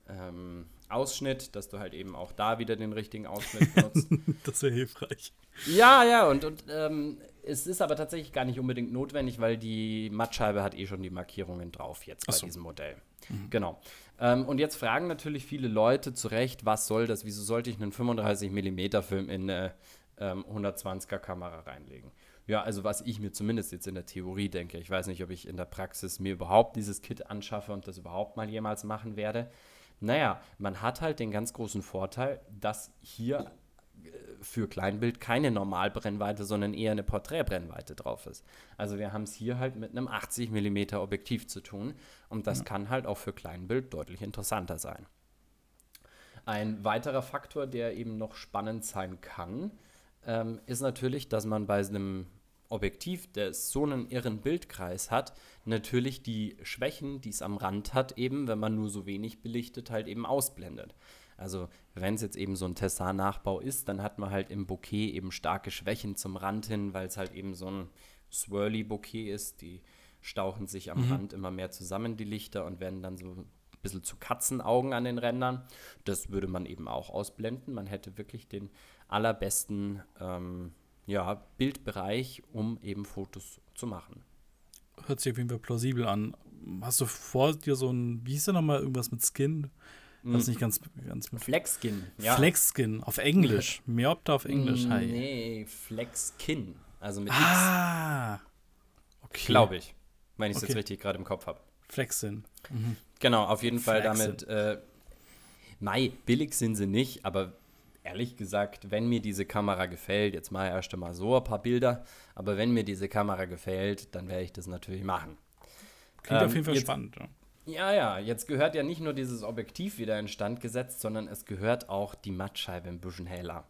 ähm, Ausschnitt, dass du halt eben auch da wieder den richtigen Ausschnitt benutzt. das wäre hilfreich. Ja, ja, und, und ähm, es ist aber tatsächlich gar nicht unbedingt notwendig, weil die Mattscheibe hat eh schon die Markierungen drauf jetzt bei so. diesem Modell. Mhm. Genau. Ähm, und jetzt fragen natürlich viele Leute zu Recht, was soll das? Wieso sollte ich einen 35 mm Film in eine ähm, 120er Kamera reinlegen? Ja, also was ich mir zumindest jetzt in der Theorie denke. Ich weiß nicht, ob ich in der Praxis mir überhaupt dieses Kit anschaffe und das überhaupt mal jemals machen werde. Naja, man hat halt den ganz großen Vorteil, dass hier äh, für Kleinbild keine Normalbrennweite, sondern eher eine Porträtbrennweite drauf ist. Also wir haben es hier halt mit einem 80 mm Objektiv zu tun und das ja. kann halt auch für Kleinbild deutlich interessanter sein. Ein weiterer Faktor, der eben noch spannend sein kann, ähm, ist natürlich, dass man bei einem Objektiv, der so einen irren Bildkreis hat, natürlich die Schwächen, die es am Rand hat, eben, wenn man nur so wenig belichtet, halt eben ausblendet. Also wenn es jetzt eben so ein Tessar-Nachbau ist, dann hat man halt im Bouquet eben starke Schwächen zum Rand hin, weil es halt eben so ein Swirly-Bouquet ist. Die stauchen sich am mhm. Rand immer mehr zusammen, die Lichter, und werden dann so bisschen zu Katzenaugen an den Rändern. Das würde man eben auch ausblenden. Man hätte wirklich den allerbesten ähm, ja, Bildbereich, um eben Fotos zu machen. Hört sich auf jeden Fall plausibel an. Hast du vor dir so ein, wie hieß der nochmal, irgendwas mit Skin? Was hm. nicht ganz, ganz mit Flexskin, ja. Flexskin, auf Englisch. Meopta auf Englisch, hm, hi. Nee, Flexkin. Also mit ah, X. Okay. Glaube ich. Wenn ich es okay. jetzt richtig gerade im Kopf habe. Flexskin. Mhm. Genau, auf jeden. Fall damit. Äh, Mai, billig sind sie nicht, aber ehrlich gesagt, wenn mir diese Kamera gefällt, jetzt mal erst einmal so ein paar Bilder, aber wenn mir diese Kamera gefällt, dann werde ich das natürlich machen. Klingt ähm, auf jeden Fall jetzt, spannend. Ja. Ja, ja, jetzt gehört ja nicht nur dieses Objektiv wieder instand gesetzt, sondern es gehört auch die Mattscheibe ein bisschen heller.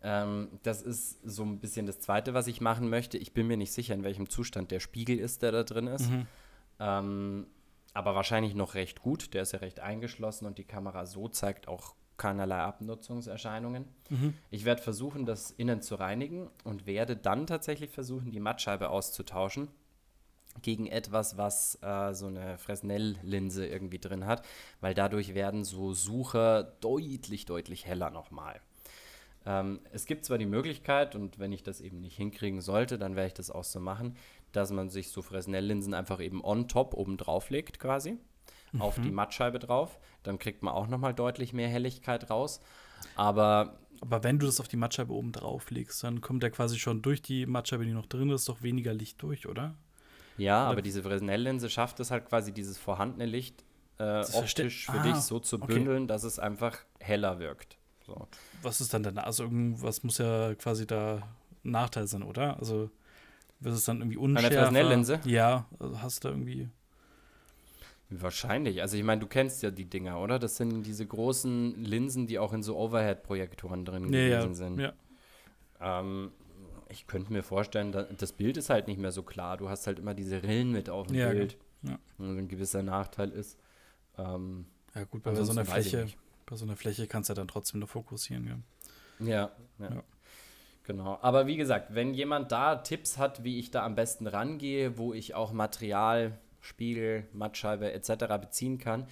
Ähm, das ist so ein bisschen das Zweite, was ich machen möchte. Ich bin mir nicht sicher, in welchem Zustand der Spiegel ist, der da drin ist. Mhm. Ähm, aber wahrscheinlich noch recht gut. Der ist ja recht eingeschlossen und die Kamera so zeigt auch keinerlei Abnutzungserscheinungen. Mhm. Ich werde versuchen, das innen zu reinigen und werde dann tatsächlich versuchen, die Mattscheibe auszutauschen gegen etwas, was äh, so eine Fresnel-Linse irgendwie drin hat, weil dadurch werden so Sucher deutlich, deutlich heller nochmal. Ähm, es gibt zwar die Möglichkeit, und wenn ich das eben nicht hinkriegen sollte, dann werde ich das auch so machen, dass man sich so Fresnel-Linsen einfach eben on top oben drauf legt quasi mhm. auf die. Mattscheibe drauf. Dann kriegt man auch nochmal deutlich mehr Helligkeit raus. Aber aber wenn du das auf die Mattscheibe oben drauf legst, dann kommt ja quasi schon durch die Mattscheibe, die noch drin ist, doch weniger Licht durch, oder? Ja, oder? aber diese Fresnel-Linse schafft es halt quasi, dieses vorhandene Licht äh, optisch für ah, dich so zu bündeln, okay. dass es einfach heller wirkt. So. Was ist dann denn? Also irgendwas muss ja quasi da ein Nachteil sein, oder? Also wird es dann irgendwie unschärfer? Eine Fresnel-Linse? Ja, also hast du da irgendwie Wahrscheinlich. Also ich meine, du kennst ja die Dinger, oder? Das sind diese großen Linsen, die auch in so Overhead-Projektoren drin ja, gewesen sind. Ja. Ähm, ich könnte mir vorstellen, das Bild ist halt nicht mehr so klar. Du hast halt immer diese Rillen mit auf dem ja, Bild. Ja. Und ein gewisser Nachteil ist. Ähm, ja gut, bei so einer Fläche, bei so einer Fläche kannst du ja dann trotzdem nur fokussieren, ja. Ja, ja. Genau. Aber wie gesagt, wenn jemand da Tipps hat, wie ich da am besten rangehe, wo ich auch Material Spiegel, Mattscheibe etc. beziehen kann,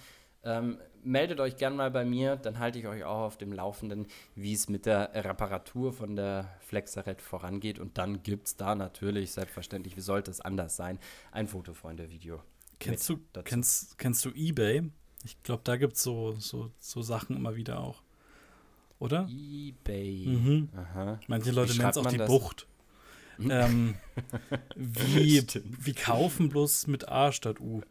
Ähm, meldet euch gern mal bei mir, dann halte ich euch auch auf dem Laufenden, wie es mit der Reparatur von der Flexaret vorangeht. Und dann gibt es da natürlich, selbstverständlich, wie sollte es anders sein, ein Fotofreunde-Video. Kennst du, kennst, kennst du Ebay? Ich glaube, da gibt es so, so, so Sachen immer wieder auch. Oder? Ebay. Mhm. Manche Leute nennen es auch die das? Bucht. ähm, wie, wie kaufen bloß mit A statt U?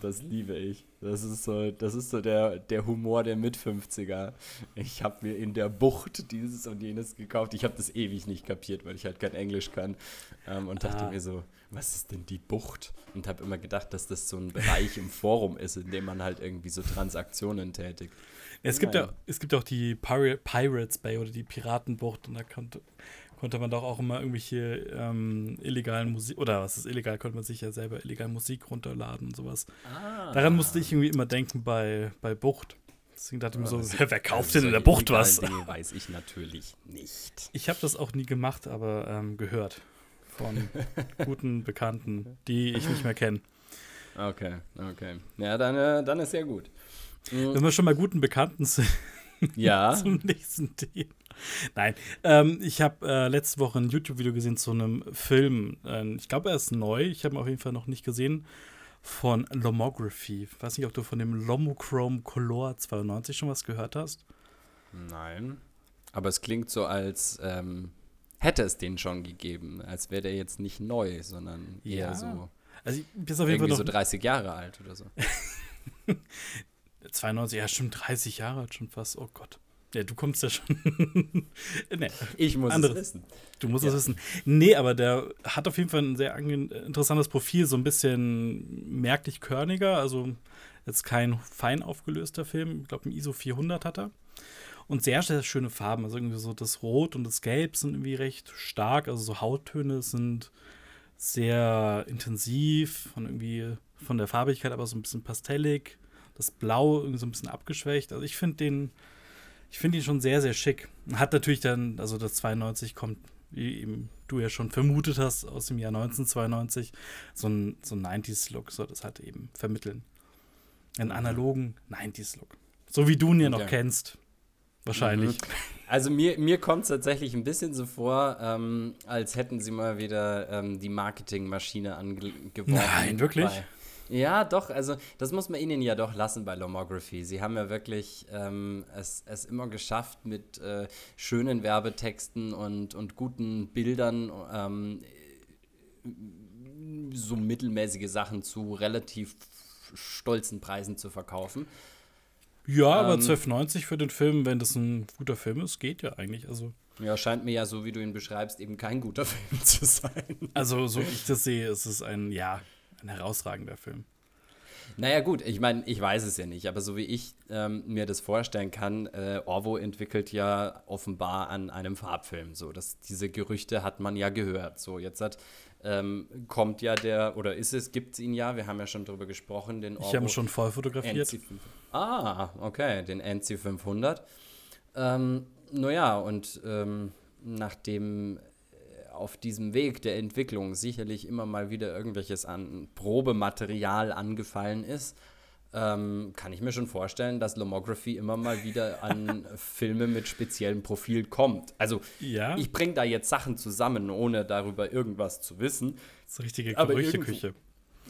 Das liebe ich. Das ist so, das ist so der, der Humor der Mit-50er. Ich habe mir in der Bucht dieses und jenes gekauft. Ich habe das ewig nicht kapiert, weil ich halt kein Englisch kann. Ähm, und dachte ah. mir so, was ist denn die Bucht? Und habe immer gedacht, dass das so ein Bereich im Forum ist, in dem man halt irgendwie so Transaktionen tätigt. Es gibt ja, es gibt auch die Pir Pirates Bay oder die Piratenbucht und da konnte, konnte man doch auch immer irgendwelche ähm, illegalen Musik, oder was ist illegal, konnte man sich ja selber illegal Musik runterladen und sowas. Ah. Daran musste ich irgendwie immer denken bei, bei Bucht. Deswegen dachte ich mir so, wer, wer kauft also denn in der Bucht was? Dinge weiß ich natürlich nicht. Ich habe das auch nie gemacht, aber ähm, gehört von guten Bekannten, die ich nicht mehr kenne. Okay, okay. Ja, dann, äh, dann ist ja gut. Mhm. Wenn wir schon mal guten Bekannten sind. Ja. zum nächsten Thema. Nein, ähm, ich habe äh, letzte Woche ein YouTube-Video gesehen zu einem Film. Äh, ich glaube, er ist neu. Ich habe ihn auf jeden Fall noch nicht gesehen. Von Lomography. Ich weiß nicht, ob du von dem Lomochrome Color 92 schon was gehört hast. Nein. Aber es klingt so, als ähm, hätte es den schon gegeben. Als wäre der jetzt nicht neu, sondern eher ja. so. Also, ich bin auf jeden Fall noch so 30 Jahre alt oder so. 92, ja, schon 30 Jahre alt schon fast. Oh Gott. Ja, du kommst ja schon. nee, ich muss anderes. es wissen. Du musst ja. es wissen. Nee, aber der hat auf jeden Fall ein sehr interessantes Profil, so ein bisschen merklich körniger, also jetzt kein fein aufgelöster Film. Ich glaube, ein ISO 400 hat er. Und sehr, sehr schöne Farben. Also irgendwie so das Rot und das Gelb sind irgendwie recht stark. Also so Hauttöne sind sehr intensiv, von irgendwie von der Farbigkeit aber so ein bisschen pastellig das Blau irgendwie so ein bisschen abgeschwächt. Also ich finde den, ich finde ihn schon sehr, sehr schick. Hat natürlich dann, also das 92 kommt, wie eben du ja schon vermutet hast, aus dem Jahr 1992, so ein, so ein 90s-Look soll das halt eben vermitteln. Einen analogen 90s-Look. So wie du ihn ja noch ja. kennst. Wahrscheinlich. Mhm. Also mir, mir kommt es tatsächlich ein bisschen so vor, ähm, als hätten sie mal wieder ähm, die Marketingmaschine angeworfen. Nein, wirklich? Bei, ja, doch, also das muss man ihnen ja doch lassen bei Lomography. Sie haben ja wirklich ähm, es, es immer geschafft, mit äh, schönen Werbetexten und, und guten Bildern ähm, so mittelmäßige Sachen zu relativ stolzen Preisen zu verkaufen. Ja, aber ähm, 12,90 für den Film, wenn das ein guter Film ist, geht ja eigentlich. Also. Ja, scheint mir ja, so wie du ihn beschreibst, eben kein guter Film zu sein. Also, so wie ich das sehe, ist es ein, ja, ein herausragender Film. Naja, gut, ich meine, ich weiß es ja nicht, aber so wie ich ähm, mir das vorstellen kann, äh, Orvo entwickelt ja offenbar an einem Farbfilm. So, dass diese Gerüchte hat man ja gehört. So, jetzt hat, ähm, kommt ja der, oder ist es, gibt es ihn ja, wir haben ja schon drüber gesprochen, den Orvo. Ich habe ihn schon voll fotografiert. NC ah, okay, den NC500. Ähm, naja, und ähm, nachdem auf diesem Weg der Entwicklung sicherlich immer mal wieder irgendwelches an Probematerial angefallen ist, ähm, kann ich mir schon vorstellen, dass Lomography immer mal wieder an Filme mit speziellem Profil kommt. Also ja. ich bringe da jetzt Sachen zusammen, ohne darüber irgendwas zu wissen. Das ist eine richtige Gerüchteküche.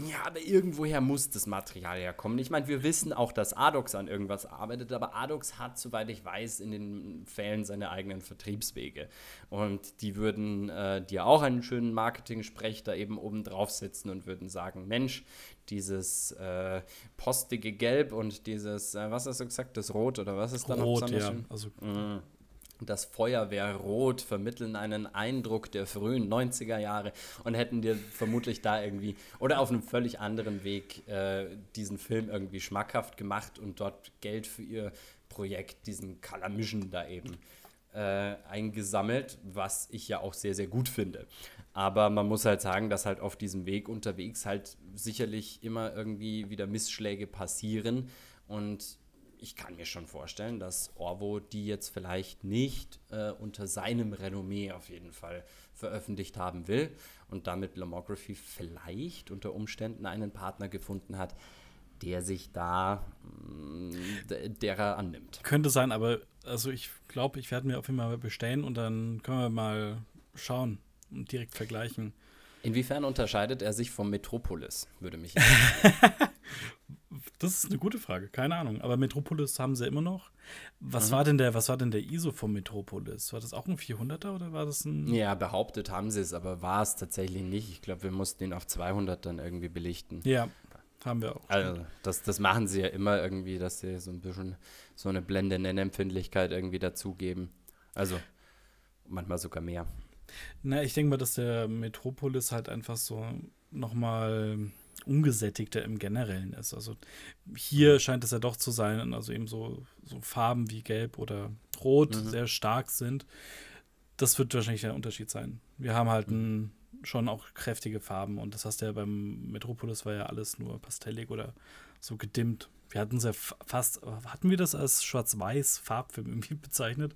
Ja, aber irgendwoher muss das Material herkommen. Ich meine, wir wissen auch, dass Adox an irgendwas arbeitet, aber Adox hat, soweit ich weiß, in den Fällen seine eigenen Vertriebswege. Und die würden äh, dir auch einen schönen Marketing-Sprech da eben oben draufsetzen und würden sagen: Mensch, dieses äh, postige Gelb und dieses, äh, was hast du gesagt, das Rot oder was ist da noch Rot, ja. Also, mm das Feuerwehrrot vermitteln einen Eindruck der frühen 90er Jahre und hätten dir vermutlich da irgendwie oder auf einem völlig anderen Weg äh, diesen Film irgendwie schmackhaft gemacht und dort Geld für ihr Projekt, diesen Kalamischen da eben äh, eingesammelt, was ich ja auch sehr, sehr gut finde. Aber man muss halt sagen, dass halt auf diesem Weg unterwegs halt sicherlich immer irgendwie wieder Missschläge passieren und ich kann mir schon vorstellen, dass Orvo die jetzt vielleicht nicht äh, unter seinem Renommee auf jeden Fall veröffentlicht haben will und damit Lomography vielleicht unter Umständen einen Partner gefunden hat, der sich da mm, derer annimmt. Könnte sein, aber also ich glaube, ich werde mir auf jeden Fall bestellen und dann können wir mal schauen und direkt vergleichen. Inwiefern unterscheidet er sich vom Metropolis, würde mich Das ist eine gute Frage, keine Ahnung. Aber Metropolis haben sie immer noch. Was, mhm. war denn der, was war denn der ISO vom Metropolis? War das auch ein 400er oder war das ein. Ja, behauptet haben sie es, aber war es tatsächlich nicht. Ich glaube, wir mussten ihn auf 200 dann irgendwie belichten. Ja, haben wir auch. Also, das, das machen sie ja immer irgendwie, dass sie so ein bisschen so eine blende Nennempfindlichkeit irgendwie dazugeben. Also, manchmal sogar mehr. Na, ich denke mal, dass der Metropolis halt einfach so nochmal ungesättigter im Generellen ist. Also hier scheint es ja doch zu sein, also eben so, so Farben wie Gelb oder Rot mhm. sehr stark sind. Das wird wahrscheinlich der Unterschied sein. Wir haben halt mhm. schon auch kräftige Farben und das hast du ja beim Metropolis war ja alles nur pastellig oder so gedimmt. Wir hatten es ja fast, hatten wir das als schwarz-weiß Farbfilm irgendwie bezeichnet?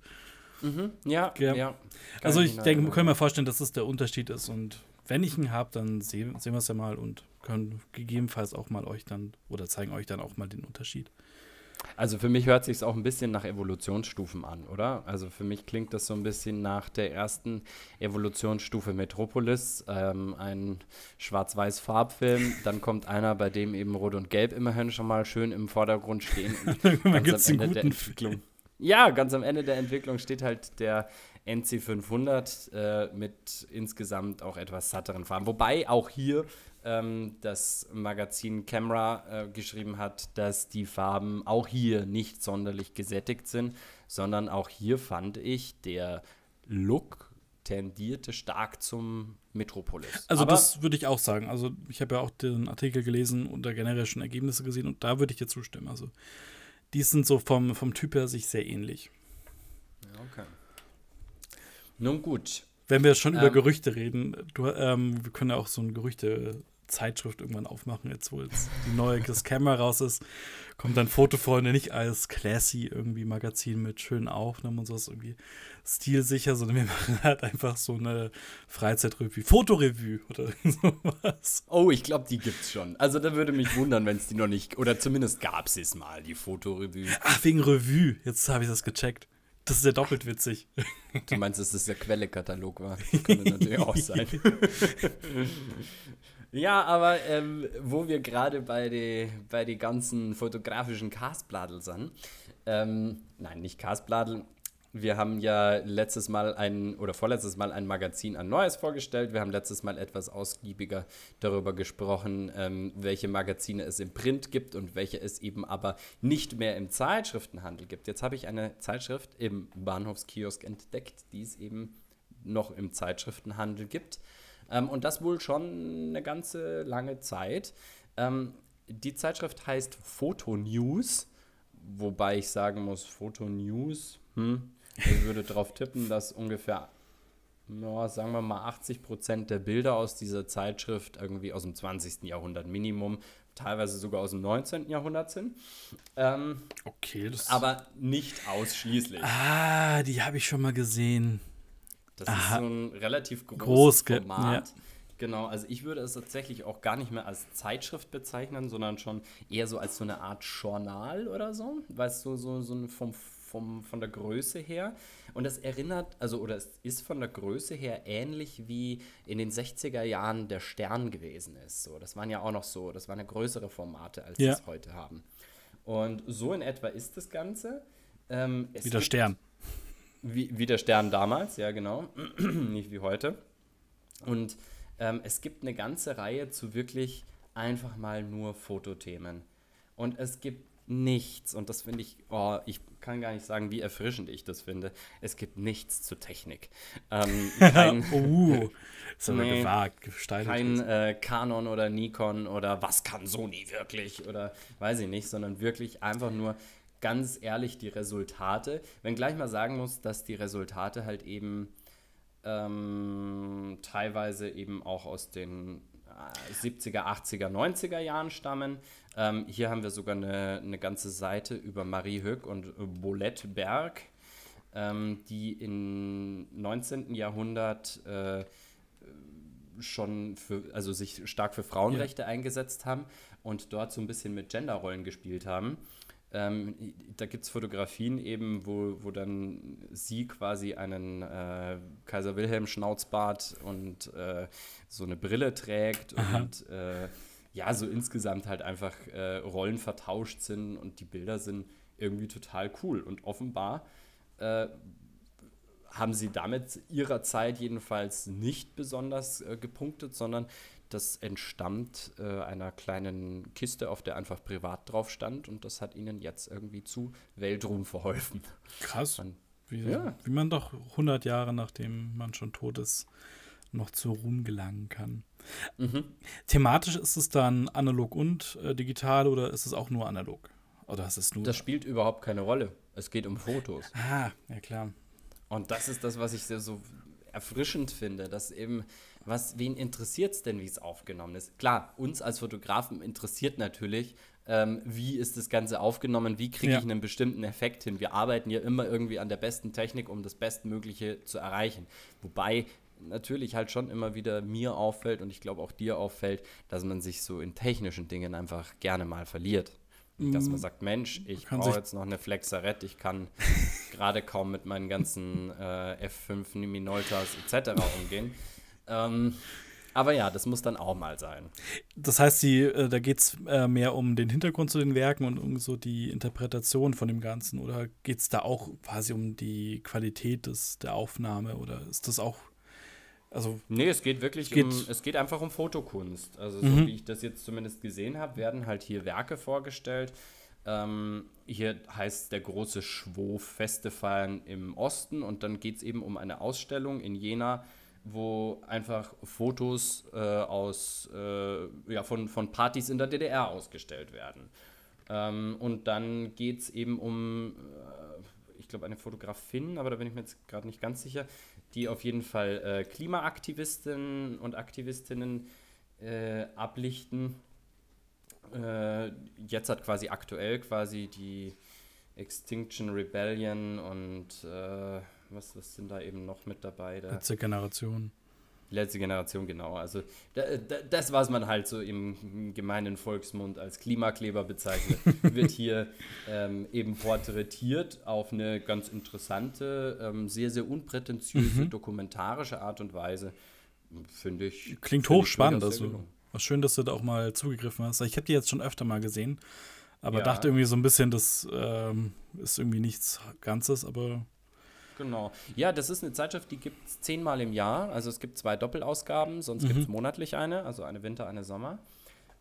Mhm. Ja, ja, ja. Also ich denke, wir können mir vorstellen, dass das der Unterschied ist und wenn ich ihn habe, dann sehen, sehen wir es ja mal und können gegebenenfalls auch mal euch dann oder zeigen euch dann auch mal den Unterschied. Also für mich hört sich auch ein bisschen nach Evolutionsstufen an, oder? Also für mich klingt das so ein bisschen nach der ersten Evolutionsstufe Metropolis, ähm, ein Schwarz-Weiß-Farbfilm. Dann kommt einer, bei dem eben Rot und Gelb immerhin schon mal schön im Vordergrund stehen. Dann gibt es guten der Entwicklung. Ja, ganz am Ende der Entwicklung steht halt der NC500 äh, mit insgesamt auch etwas satteren Farben. Wobei auch hier ähm, das Magazin Camera äh, geschrieben hat, dass die Farben auch hier nicht sonderlich gesättigt sind, sondern auch hier fand ich, der Look tendierte stark zum Metropolis. Also Aber das würde ich auch sagen. Also ich habe ja auch den Artikel gelesen und da generell schon Ergebnisse gesehen und da würde ich dir zustimmen. Also die sind so vom, vom Typ her sich sehr ähnlich. Ja, okay. Nun gut. Wenn wir schon ähm, über Gerüchte reden, du, ähm, wir können ja auch so ein Gerüchte Zeitschrift irgendwann aufmachen, jetzt wo jetzt die neue Camera raus ist, kommt dann Fotofreunde nicht als classy irgendwie Magazin mit schönen Aufnahmen und sowas irgendwie stilsicher, sondern wir machen halt einfach so eine Freizeitrevue, Fotorevue oder sowas. Oh, ich glaube, die gibt's schon. Also da würde mich wundern, wenn es die noch nicht, oder zumindest gab es es mal, die Fotorevue. Ach, wegen Revue, jetzt habe ich das gecheckt. Das ist ja doppelt witzig. Du meinst, dass das der Quellekatalog war? Das könnte natürlich auch sein. Ja, aber ähm, wo wir gerade bei den bei die ganzen fotografischen Castbladel sind, ähm, nein, nicht Castbladel, wir haben ja letztes Mal ein oder vorletztes Mal ein Magazin an Neues vorgestellt. Wir haben letztes Mal etwas ausgiebiger darüber gesprochen, ähm, welche Magazine es im Print gibt und welche es eben aber nicht mehr im Zeitschriftenhandel gibt. Jetzt habe ich eine Zeitschrift im Bahnhofskiosk entdeckt, die es eben noch im Zeitschriftenhandel gibt. Ähm, und das wohl schon eine ganze lange Zeit. Ähm, die Zeitschrift heißt Photo News, wobei ich sagen muss, Photo News, hm, ich würde darauf tippen, dass ungefähr, ja, sagen wir mal, 80 Prozent der Bilder aus dieser Zeitschrift irgendwie aus dem 20. Jahrhundert Minimum, teilweise sogar aus dem 19. Jahrhundert sind. Ähm, okay, das aber nicht ausschließlich. Ah, die habe ich schon mal gesehen. Das Aha. ist so ein relativ großes Groß Format. Ja. Genau, also ich würde es tatsächlich auch gar nicht mehr als Zeitschrift bezeichnen, sondern schon eher so als so eine Art Journal oder so, weißt du, so, so vom, vom, von der Größe her. Und das erinnert, also oder es ist von der Größe her ähnlich wie in den 60er Jahren der Stern gewesen ist. So, das waren ja auch noch so, das waren ja größere Formate, als ja. wir es heute haben. Und so in etwa ist das Ganze. Ähm, wie der Stern. Wie, wie der Stern damals, ja genau, nicht wie heute. Und ähm, es gibt eine ganze Reihe zu wirklich einfach mal nur Fotothemen. Und es gibt nichts, und das finde ich, oh, ich kann gar nicht sagen, wie erfrischend ich das finde. Es gibt nichts zur Technik. Ähm, kein, uh, ist aber nee, gewagt, gestaltet. Kein äh, Canon oder Nikon oder was kann Sony wirklich oder weiß ich nicht, sondern wirklich einfach nur ganz ehrlich die Resultate. Wenn gleich mal sagen muss, dass die Resultate halt eben ähm, teilweise eben auch aus den 70er, 80er, 90er Jahren stammen. Ähm, hier haben wir sogar eine, eine ganze Seite über Marie Höck und Bolette Berg, ähm, die im 19. Jahrhundert äh, schon für, also sich stark für Frauenrechte ja. eingesetzt haben und dort so ein bisschen mit Genderrollen gespielt haben. Ähm, da gibt es Fotografien eben, wo, wo dann sie quasi einen äh, Kaiser Wilhelm Schnauzbart und äh, so eine Brille trägt Aha. und äh, ja, so insgesamt halt einfach äh, Rollen vertauscht sind und die Bilder sind irgendwie total cool. Und offenbar äh, haben sie damit ihrer Zeit jedenfalls nicht besonders äh, gepunktet, sondern das entstammt äh, einer kleinen Kiste, auf der einfach privat drauf stand und das hat ihnen jetzt irgendwie zu Weltruhm verholfen. Krass. Man, wie, ja. wie man doch 100 Jahre nachdem man schon tot ist, noch zu Ruhm gelangen kann. Mhm. Thematisch ist es dann analog und äh, digital oder ist es auch nur analog? Oder ist es nur das spielt überhaupt keine Rolle. Es geht um Fotos. Ah, ja klar. Und das ist das, was ich so erfrischend finde, dass eben was, wen interessiert es denn, wie es aufgenommen ist? Klar, uns als Fotografen interessiert natürlich, ähm, wie ist das Ganze aufgenommen, wie kriege ja. ich einen bestimmten Effekt hin. Wir arbeiten ja immer irgendwie an der besten Technik, um das Bestmögliche zu erreichen. Wobei natürlich halt schon immer wieder mir auffällt und ich glaube auch dir auffällt, dass man sich so in technischen Dingen einfach gerne mal verliert. Dass man mm. sagt, Mensch, ich brauche jetzt noch eine Flexarette, ich kann gerade kaum mit meinen ganzen äh, F5 Minoltas etc. umgehen. Ähm, aber ja, das muss dann auch mal sein. Das heißt, die, äh, da geht es äh, mehr um den Hintergrund zu den Werken und um so die Interpretation von dem Ganzen. Oder geht es da auch quasi um die Qualität des, der Aufnahme? Oder ist das auch. Also, nee, es geht wirklich geht um, es geht einfach um Fotokunst. Also, so mhm. wie ich das jetzt zumindest gesehen habe, werden halt hier Werke vorgestellt. Ähm, hier heißt der große Schwof Feste feiern im Osten und dann geht es eben um eine Ausstellung in Jena, wo einfach Fotos äh, aus, äh, ja, von, von Partys in der DDR ausgestellt werden. Ähm, und dann geht es eben um, äh, ich glaube, eine Fotografin, aber da bin ich mir jetzt gerade nicht ganz sicher, die auf jeden Fall äh, Klimaaktivisten und Aktivistinnen äh, ablichten. Äh, jetzt hat quasi aktuell quasi die Extinction Rebellion und was, was sind da eben noch mit dabei? Da? Letzte Generation. Letzte Generation, genau. Also da, da, das, was man halt so im gemeinen Volksmund als Klimakleber bezeichnet, wird hier ähm, eben porträtiert auf eine ganz interessante, ähm, sehr, sehr unprätentiöse, mhm. dokumentarische Art und Weise. Finde ich. Klingt find hochspannend. Also, was schön, dass du da auch mal zugegriffen hast. Ich habe die jetzt schon öfter mal gesehen, aber ja. dachte irgendwie so ein bisschen, das ähm, ist irgendwie nichts Ganzes, aber Genau. Ja, das ist eine Zeitschrift, die gibt es zehnmal im Jahr. Also es gibt zwei Doppelausgaben, sonst mhm. gibt es monatlich eine, also eine Winter, eine Sommer.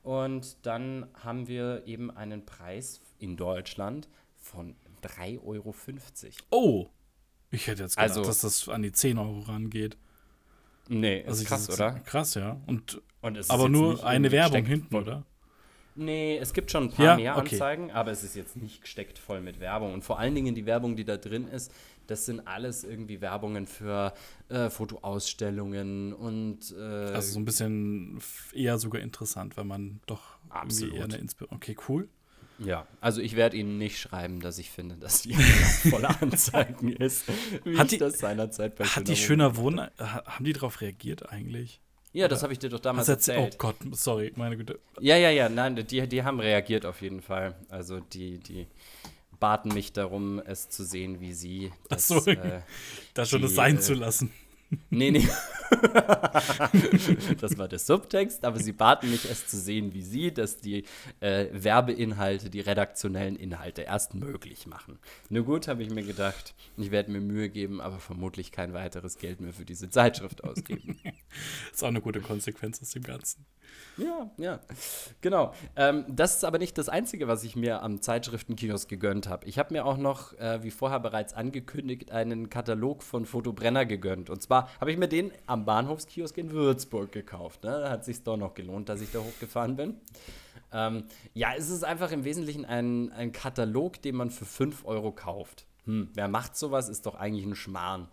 Und dann haben wir eben einen Preis in Deutschland von 3,50 Euro. Oh! Ich hätte jetzt gedacht, also, dass das an die 10 Euro rangeht. Nee, also ist krass, oder? Krass, ja. Und, Und aber nur eine Werbung hinten, oder? Nee, es gibt schon ein paar ja, mehr okay. Anzeigen, aber es ist jetzt nicht gesteckt voll mit Werbung. Und vor allen Dingen die Werbung, die da drin ist, das sind alles irgendwie Werbungen für äh, Fotoausstellungen und äh, Also so ein bisschen eher sogar interessant, weil man doch absolut. eher eine Inspiration. Okay, cool. Ja, also ich werde Ihnen nicht schreiben, dass ich finde, dass die voller Anzeigen ist, wie hat die, das seinerzeit bei Hat die Schöner Wohnen, haben die darauf reagiert eigentlich? Ja, das habe ich dir doch damals erzählt. Oh Gott, sorry, meine Güte. Ja, ja, ja, nein, die, die haben reagiert auf jeden Fall. Also die, die baten mich darum, es zu sehen, wie sie das, so, äh, da schon das sein äh, zu lassen. Nee, nee. das war der Subtext, aber sie baten mich, es zu sehen wie sie, dass die äh, Werbeinhalte, die redaktionellen Inhalte erst möglich machen. Nur gut, habe ich mir gedacht, ich werde mir Mühe geben, aber vermutlich kein weiteres Geld mehr für diese Zeitschrift ausgeben. ist auch eine gute Konsequenz aus dem Ganzen. Ja, ja. Genau. Ähm, das ist aber nicht das Einzige, was ich mir am Zeitschriftenkiosk gegönnt habe. Ich habe mir auch noch, äh, wie vorher bereits angekündigt, einen Katalog von Fotobrenner gegönnt. Und zwar habe ich mir den am Bahnhofskiosk in Würzburg gekauft. Ne? Da hat sich doch noch gelohnt, dass ich da hochgefahren bin. Ähm, ja, es ist einfach im Wesentlichen ein, ein Katalog, den man für 5 Euro kauft. Hm, wer macht sowas, ist doch eigentlich ein Schmarrn.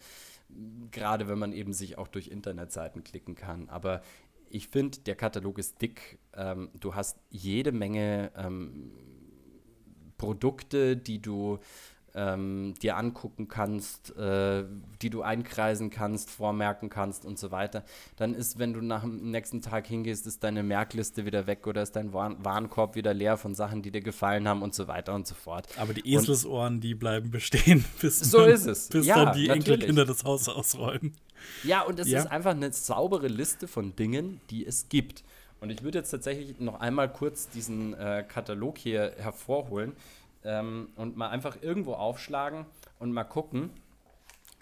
Gerade wenn man eben sich auch durch Internetseiten klicken kann. Aber ich finde, der Katalog ist dick. Ähm, du hast jede Menge ähm, Produkte, die du ähm, dir angucken kannst, äh, die du einkreisen kannst, vormerken kannst und so weiter, dann ist, wenn du nach dem nächsten Tag hingehst, ist deine Merkliste wieder weg oder ist dein Waren Warenkorb wieder leer von Sachen, die dir gefallen haben und so weiter und so fort. Aber die Eselsohren, und, die bleiben bestehen, bis, so man, ist es. bis ja, dann die natürlich. Enkelkinder das Haus ausräumen. Ja, und es ja. ist einfach eine saubere Liste von Dingen, die es gibt. Und ich würde jetzt tatsächlich noch einmal kurz diesen äh, Katalog hier hervorholen ähm, und mal einfach irgendwo aufschlagen und mal gucken.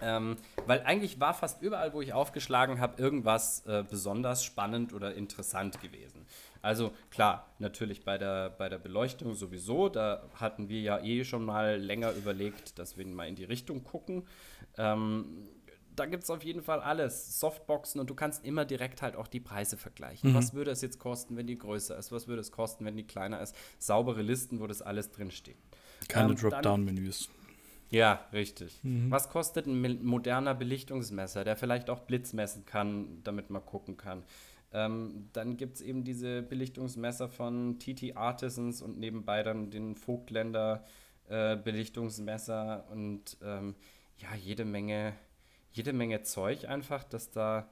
Ähm, weil eigentlich war fast überall, wo ich aufgeschlagen habe, irgendwas äh, besonders spannend oder interessant gewesen. Also klar, natürlich bei der, bei der Beleuchtung sowieso, da hatten wir ja eh schon mal länger überlegt, dass wir mal in die Richtung gucken. Ähm, da gibt es auf jeden Fall alles. Softboxen und du kannst immer direkt halt auch die Preise vergleichen. Mhm. Was würde es jetzt kosten, wenn die größer ist? Was würde es kosten, wenn die kleiner ist? Saubere Listen, wo das alles drinsteht. Keine ähm, Dropdown-Menüs. Ja, richtig. Mhm. Was kostet ein moderner Belichtungsmesser, der vielleicht auch Blitz messen kann, damit man gucken kann? Ähm, dann gibt es eben diese Belichtungsmesser von TT Artisans und nebenbei dann den Vogtländer äh, Belichtungsmesser und ähm, ja, jede Menge jede Menge Zeug einfach, dass da,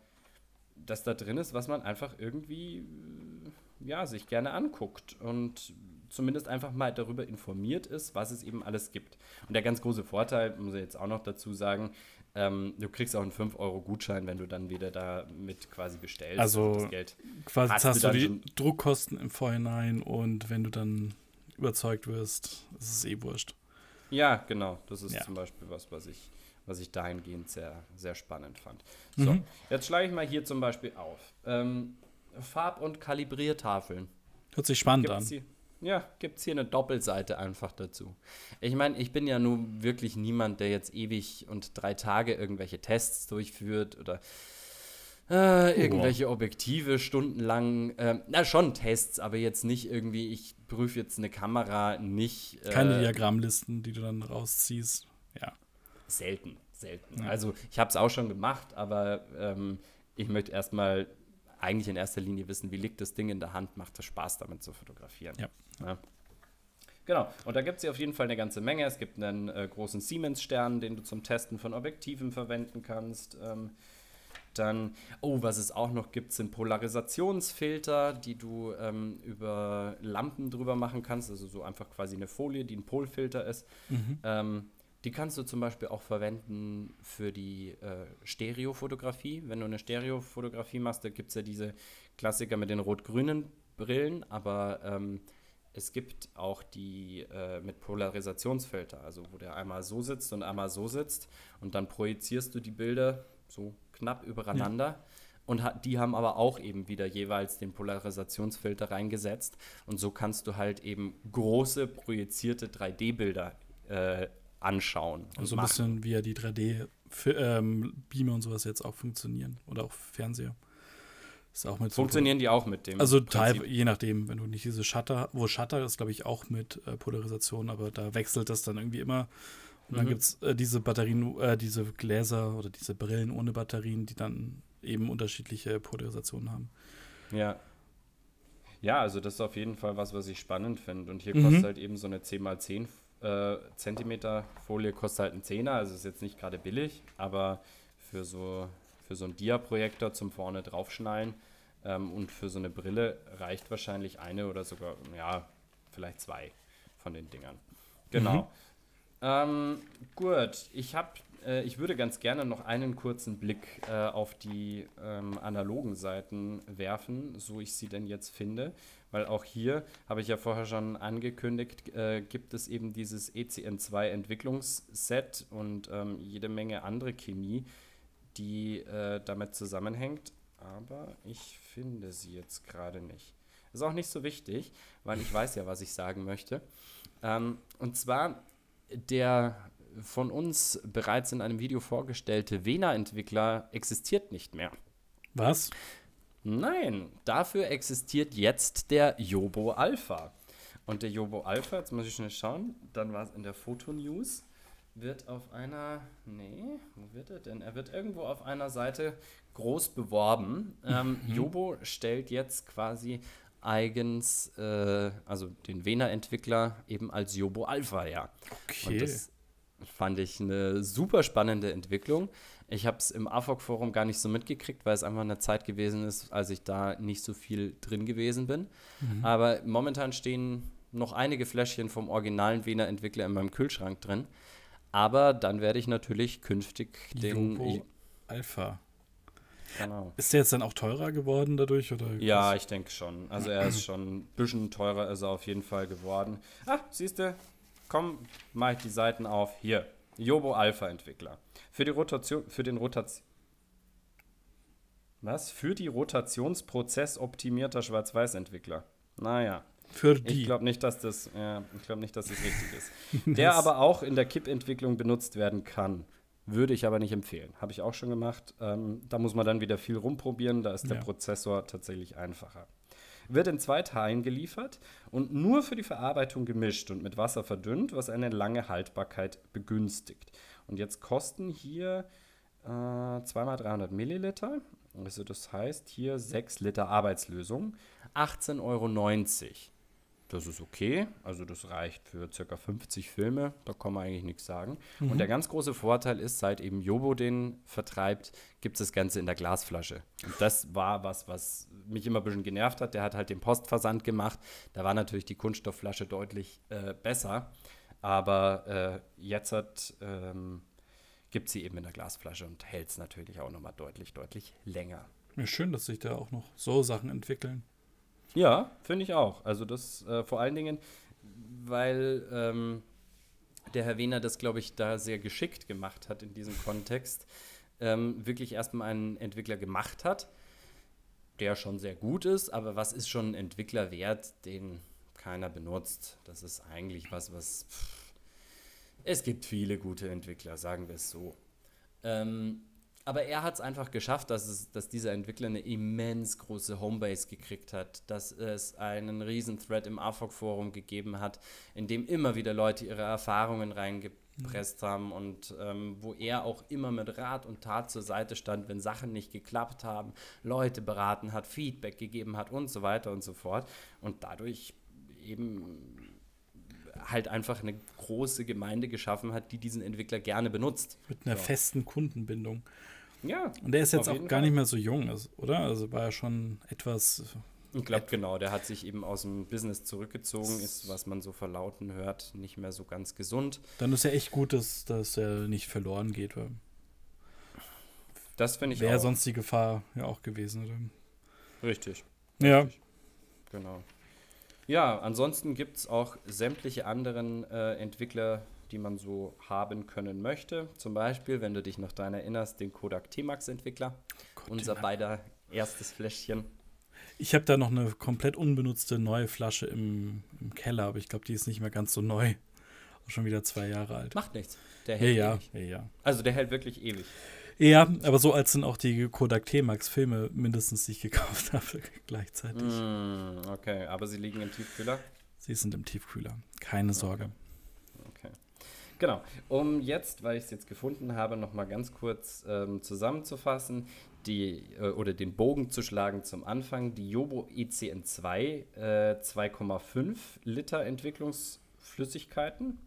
dass da drin ist, was man einfach irgendwie äh, ja, sich gerne anguckt und zumindest einfach mal darüber informiert ist, was es eben alles gibt. Und der ganz große Vorteil, muss ich jetzt auch noch dazu sagen, ähm, du kriegst auch einen 5-Euro-Gutschein, wenn du dann wieder damit quasi bestellst. Also quasi hast, hast du, du die Druckkosten im Vorhinein und wenn du dann überzeugt wirst, ist es eh wurscht. Ja, genau. Das ist ja. zum Beispiel was, was ich was ich dahingehend sehr, sehr spannend fand. So, mhm. jetzt schlage ich mal hier zum Beispiel auf. Ähm, Farb- und Kalibriertafeln. Hört sich spannend gibt's an. Hier, ja, gibt es hier eine Doppelseite einfach dazu. Ich meine, ich bin ja nun wirklich niemand, der jetzt ewig und drei Tage irgendwelche Tests durchführt oder äh, irgendwelche Objektive stundenlang. Äh, na, schon Tests, aber jetzt nicht irgendwie, ich prüfe jetzt eine Kamera nicht. Äh, Keine Diagrammlisten, die du dann rausziehst. Ja selten, selten. Ja. Also ich habe es auch schon gemacht, aber ähm, ich möchte erstmal eigentlich in erster Linie wissen, wie liegt das Ding in der Hand, macht es Spaß damit zu fotografieren. Ja. Ja. Genau, und da gibt es hier auf jeden Fall eine ganze Menge. Es gibt einen äh, großen Siemens-Stern, den du zum Testen von Objektiven verwenden kannst. Ähm, dann, oh, was es auch noch gibt, sind Polarisationsfilter, die du ähm, über Lampen drüber machen kannst. Also so einfach quasi eine Folie, die ein Polfilter ist. Mhm. Ähm, die kannst du zum Beispiel auch verwenden für die äh, Stereofotografie. Wenn du eine Stereofotografie machst, da gibt es ja diese Klassiker mit den rot-grünen Brillen, aber ähm, es gibt auch die äh, mit Polarisationsfilter, also wo der einmal so sitzt und einmal so sitzt und dann projizierst du die Bilder so knapp übereinander. Ja. Und die haben aber auch eben wieder jeweils den Polarisationsfilter reingesetzt. Und so kannst du halt eben große projizierte 3D-Bilder äh, anschauen. Und so ein bisschen wie ja die 3D-Beamer ähm, und sowas jetzt auch funktionieren. Oder auch Fernseher. Ist auch mit Funktionieren die auch mit dem? Also teil, je nachdem, wenn du nicht diese Shutter, wo Shutter ist, glaube ich, auch mit äh, Polarisation, aber da wechselt das dann irgendwie immer. Und dann mhm. gibt es äh, diese Batterien, äh, diese Gläser oder diese Brillen ohne Batterien, die dann eben unterschiedliche Polarisationen haben. Ja. Ja, also das ist auf jeden Fall was, was ich spannend finde. Und hier mhm. kostet halt eben so eine 10x10 äh, Zentimeter Folie kostet halt einen Zehner, also ist jetzt nicht gerade billig, aber für so, für so einen Dia-Projektor zum vorne draufschnallen ähm, und für so eine Brille reicht wahrscheinlich eine oder sogar, ja, vielleicht zwei von den Dingern. Genau. Mhm. Ähm, gut, ich habe äh, ich würde ganz gerne noch einen kurzen Blick äh, auf die ähm, analogen Seiten werfen, so ich sie denn jetzt finde. Weil auch hier, habe ich ja vorher schon angekündigt, äh, gibt es eben dieses ECN2 Entwicklungsset und ähm, jede Menge andere Chemie, die äh, damit zusammenhängt. Aber ich finde sie jetzt gerade nicht. Ist auch nicht so wichtig, weil ich weiß ja, was ich sagen möchte. Ähm, und zwar der von uns bereits in einem Video vorgestellte Vena-Entwickler existiert nicht mehr. Was? Nein, dafür existiert jetzt der Jobo Alpha. Und der Jobo Alpha, jetzt muss ich schnell schauen, dann war es in der Foto-News, wird auf einer, nee, wo wird er denn? Er wird irgendwo auf einer Seite groß beworben. Ähm, mhm. Jobo stellt jetzt quasi eigens, äh, also den Vena-Entwickler eben als Jobo Alpha her. Okay. Das, Fand ich eine super spannende Entwicklung. Ich habe es im AFOC-Forum gar nicht so mitgekriegt, weil es einfach eine Zeit gewesen ist, als ich da nicht so viel drin gewesen bin. Mhm. Aber momentan stehen noch einige Fläschchen vom originalen Wiener Entwickler in meinem Kühlschrank drin. Aber dann werde ich natürlich künftig den Jobo Alpha. Genau. Ist der jetzt dann auch teurer geworden dadurch? Oder ja, ich denke schon. Also er ist schon ein bisschen teurer, ist er auf jeden Fall geworden. Ah, siehst du, komm, mache ich die Seiten auf. Hier, Jobo Alpha Entwickler. Für die Rotation, für den Rotation. Was? Für die Rotationsprozess optimierter Schwarz-Weiß-Entwickler. Naja. Für die. Ich glaube nicht, dass das, ja, ich glaube nicht, dass das richtig ist. Der aber auch in der KIP-Entwicklung benutzt werden kann. Würde ich aber nicht empfehlen. Habe ich auch schon gemacht. Ähm, da muss man dann wieder viel rumprobieren. Da ist der ja. Prozessor tatsächlich einfacher. Wird in zwei Teilen geliefert und nur für die Verarbeitung gemischt und mit Wasser verdünnt, was eine lange Haltbarkeit begünstigt. Und jetzt kosten hier äh, 2x300 Milliliter. Also das heißt hier 6 Liter Arbeitslösung. 18,90 Euro. Das ist okay. Also das reicht für circa 50 Filme. Da kann man eigentlich nichts sagen. Mhm. Und der ganz große Vorteil ist, seit eben Jobo den vertreibt, gibt es das Ganze in der Glasflasche. Und das war was, was mich immer ein bisschen genervt hat. Der hat halt den Postversand gemacht. Da war natürlich die Kunststoffflasche deutlich äh, besser. Aber äh, jetzt hat, ähm, gibt sie eben in der Glasflasche und hält es natürlich auch nochmal deutlich, deutlich länger. Ja, schön, dass sich da auch noch so Sachen entwickeln. Ja, finde ich auch. Also das äh, vor allen Dingen, weil ähm, der Herr Wehner das, glaube ich, da sehr geschickt gemacht hat in diesem Kontext. Ähm, wirklich erstmal einen Entwickler gemacht hat, der schon sehr gut ist, aber was ist schon ein Entwickler wert, den keiner benutzt? Das ist eigentlich was, was. Pff, es gibt viele gute Entwickler, sagen wir es so. Ähm, aber er hat es einfach geschafft, dass, es, dass dieser Entwickler eine immens große Homebase gekriegt hat, dass es einen riesen Thread im AFOC-Forum gegeben hat, in dem immer wieder Leute ihre Erfahrungen reingepresst mhm. haben und ähm, wo er auch immer mit Rat und Tat zur Seite stand, wenn Sachen nicht geklappt haben, Leute beraten hat, Feedback gegeben hat und so weiter und so fort. Und dadurch eben halt einfach eine große Gemeinde geschaffen hat, die diesen Entwickler gerne benutzt. Mit einer so. festen Kundenbindung. Ja. Und der ist jetzt auch gar Fall. nicht mehr so jung, oder? Also war er schon etwas. Ich glaube, genau, der hat sich eben aus dem Business zurückgezogen, ist, was man so verlauten hört, nicht mehr so ganz gesund. Dann ist ja echt gut, dass, dass er nicht verloren geht. Weil das finde ich Wäre sonst die Gefahr ja auch gewesen. Oder? Richtig. Ja. Richtig. Genau. Ja, ansonsten gibt es auch sämtliche anderen äh, Entwickler, die man so haben können möchte. Zum Beispiel, wenn du dich noch daran erinnerst, den Kodak T-Max-Entwickler. Unser beider erstes Fläschchen. Ich habe da noch eine komplett unbenutzte neue Flasche im, im Keller, aber ich glaube, die ist nicht mehr ganz so neu. Schon wieder zwei Jahre alt. Macht nichts. Der hält ja, ewig. Ja, ja. Also der hält wirklich ewig. Ja, aber so als sind auch die Kodak T-Max-Filme mindestens, die ich gekauft habe, gleichzeitig. Mm, okay, aber sie liegen im Tiefkühler? Sie sind im Tiefkühler. Keine Sorge. Genau. Um jetzt, weil ich es jetzt gefunden habe, nochmal ganz kurz ähm, zusammenzufassen, die, äh, oder den Bogen zu schlagen zum Anfang. Die Jobo ECN2 äh, 2,5 Liter Entwicklungsflüssigkeiten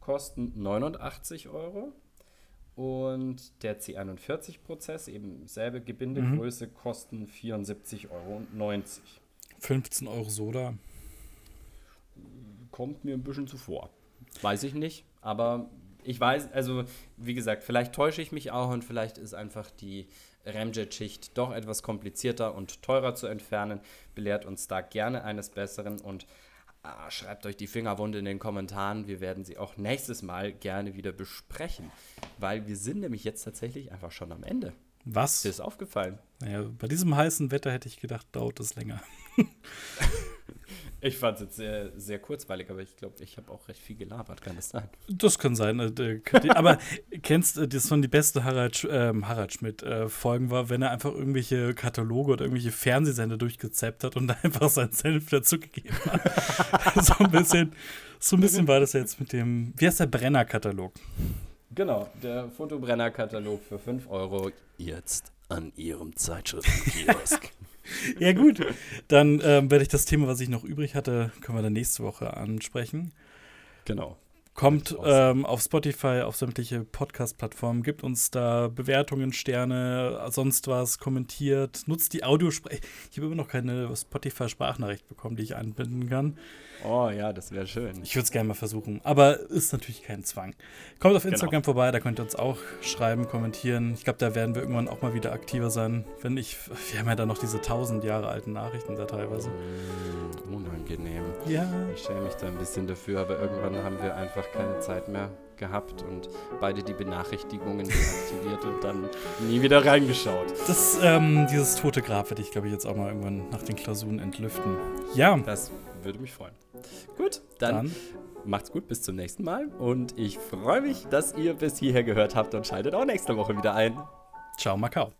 kosten 89 Euro. Und der C41-Prozess, eben selbe Gebindegröße, mhm. kosten 74,90 Euro. 15 Euro Soda. Kommt mir ein bisschen zuvor. Weiß ich nicht. Aber ich weiß, also wie gesagt, vielleicht täusche ich mich auch und vielleicht ist einfach die Ramjet-Schicht doch etwas komplizierter und teurer zu entfernen. Belehrt uns da gerne eines Besseren und ah, schreibt euch die Fingerwunde in den Kommentaren. Wir werden sie auch nächstes Mal gerne wieder besprechen, weil wir sind nämlich jetzt tatsächlich einfach schon am Ende. Was? Dir ist aufgefallen? Naja, bei diesem heißen Wetter hätte ich gedacht, dauert es länger. Ich fand es jetzt sehr, sehr kurzweilig, aber ich glaube, ich habe auch recht viel gelabert, kann das sein? Das kann sein. Äh, aber kennst du, das von die beste Harald, äh, Harald Schmidt-Folgen äh, war, wenn er einfach irgendwelche Kataloge oder irgendwelche Fernsehsender durchgezappt hat und einfach seinen Senf dazugegeben hat. so, ein bisschen, so ein bisschen war das jetzt mit dem, wie heißt der Brenner-Katalog? Genau, der Fotobrenner-Katalog für 5 Euro jetzt an Ihrem Zeitschriftenkiosk. ja, gut. Dann ähm, werde ich das Thema, was ich noch übrig hatte, können wir dann nächste Woche ansprechen. Genau. Kommt ähm, auf Spotify, auf sämtliche Podcast-Plattformen, gibt uns da Bewertungen, Sterne, sonst was, kommentiert, nutzt die Audiosprache. Ich habe immer noch keine Spotify-Sprachnachricht bekommen, die ich einbinden kann. Oh ja, das wäre schön. Ich würde es gerne mal versuchen, aber ist natürlich kein Zwang. Kommt auf Instagram genau. vorbei, da könnt ihr uns auch schreiben, kommentieren. Ich glaube, da werden wir irgendwann auch mal wieder aktiver sein, wenn ich. Wir haben ja da noch diese tausend Jahre alten Nachrichten da teilweise. Mm, unangenehm. Ja. Ich schäme mich da ein bisschen dafür, aber irgendwann haben wir einfach keine Zeit mehr gehabt und beide die Benachrichtigungen deaktiviert und dann nie wieder reingeschaut. Das, ähm, dieses tote Grab werde ich, glaube ich, jetzt auch mal irgendwann nach den Klausuren entlüften. Ja. Das würde mich freuen. Gut, dann, dann, macht's gut, bis zum nächsten Mal. Und ich freue mich, dass ihr bis hierher gehört habt und schaltet auch nächste Woche wieder ein. Ciao, Macau.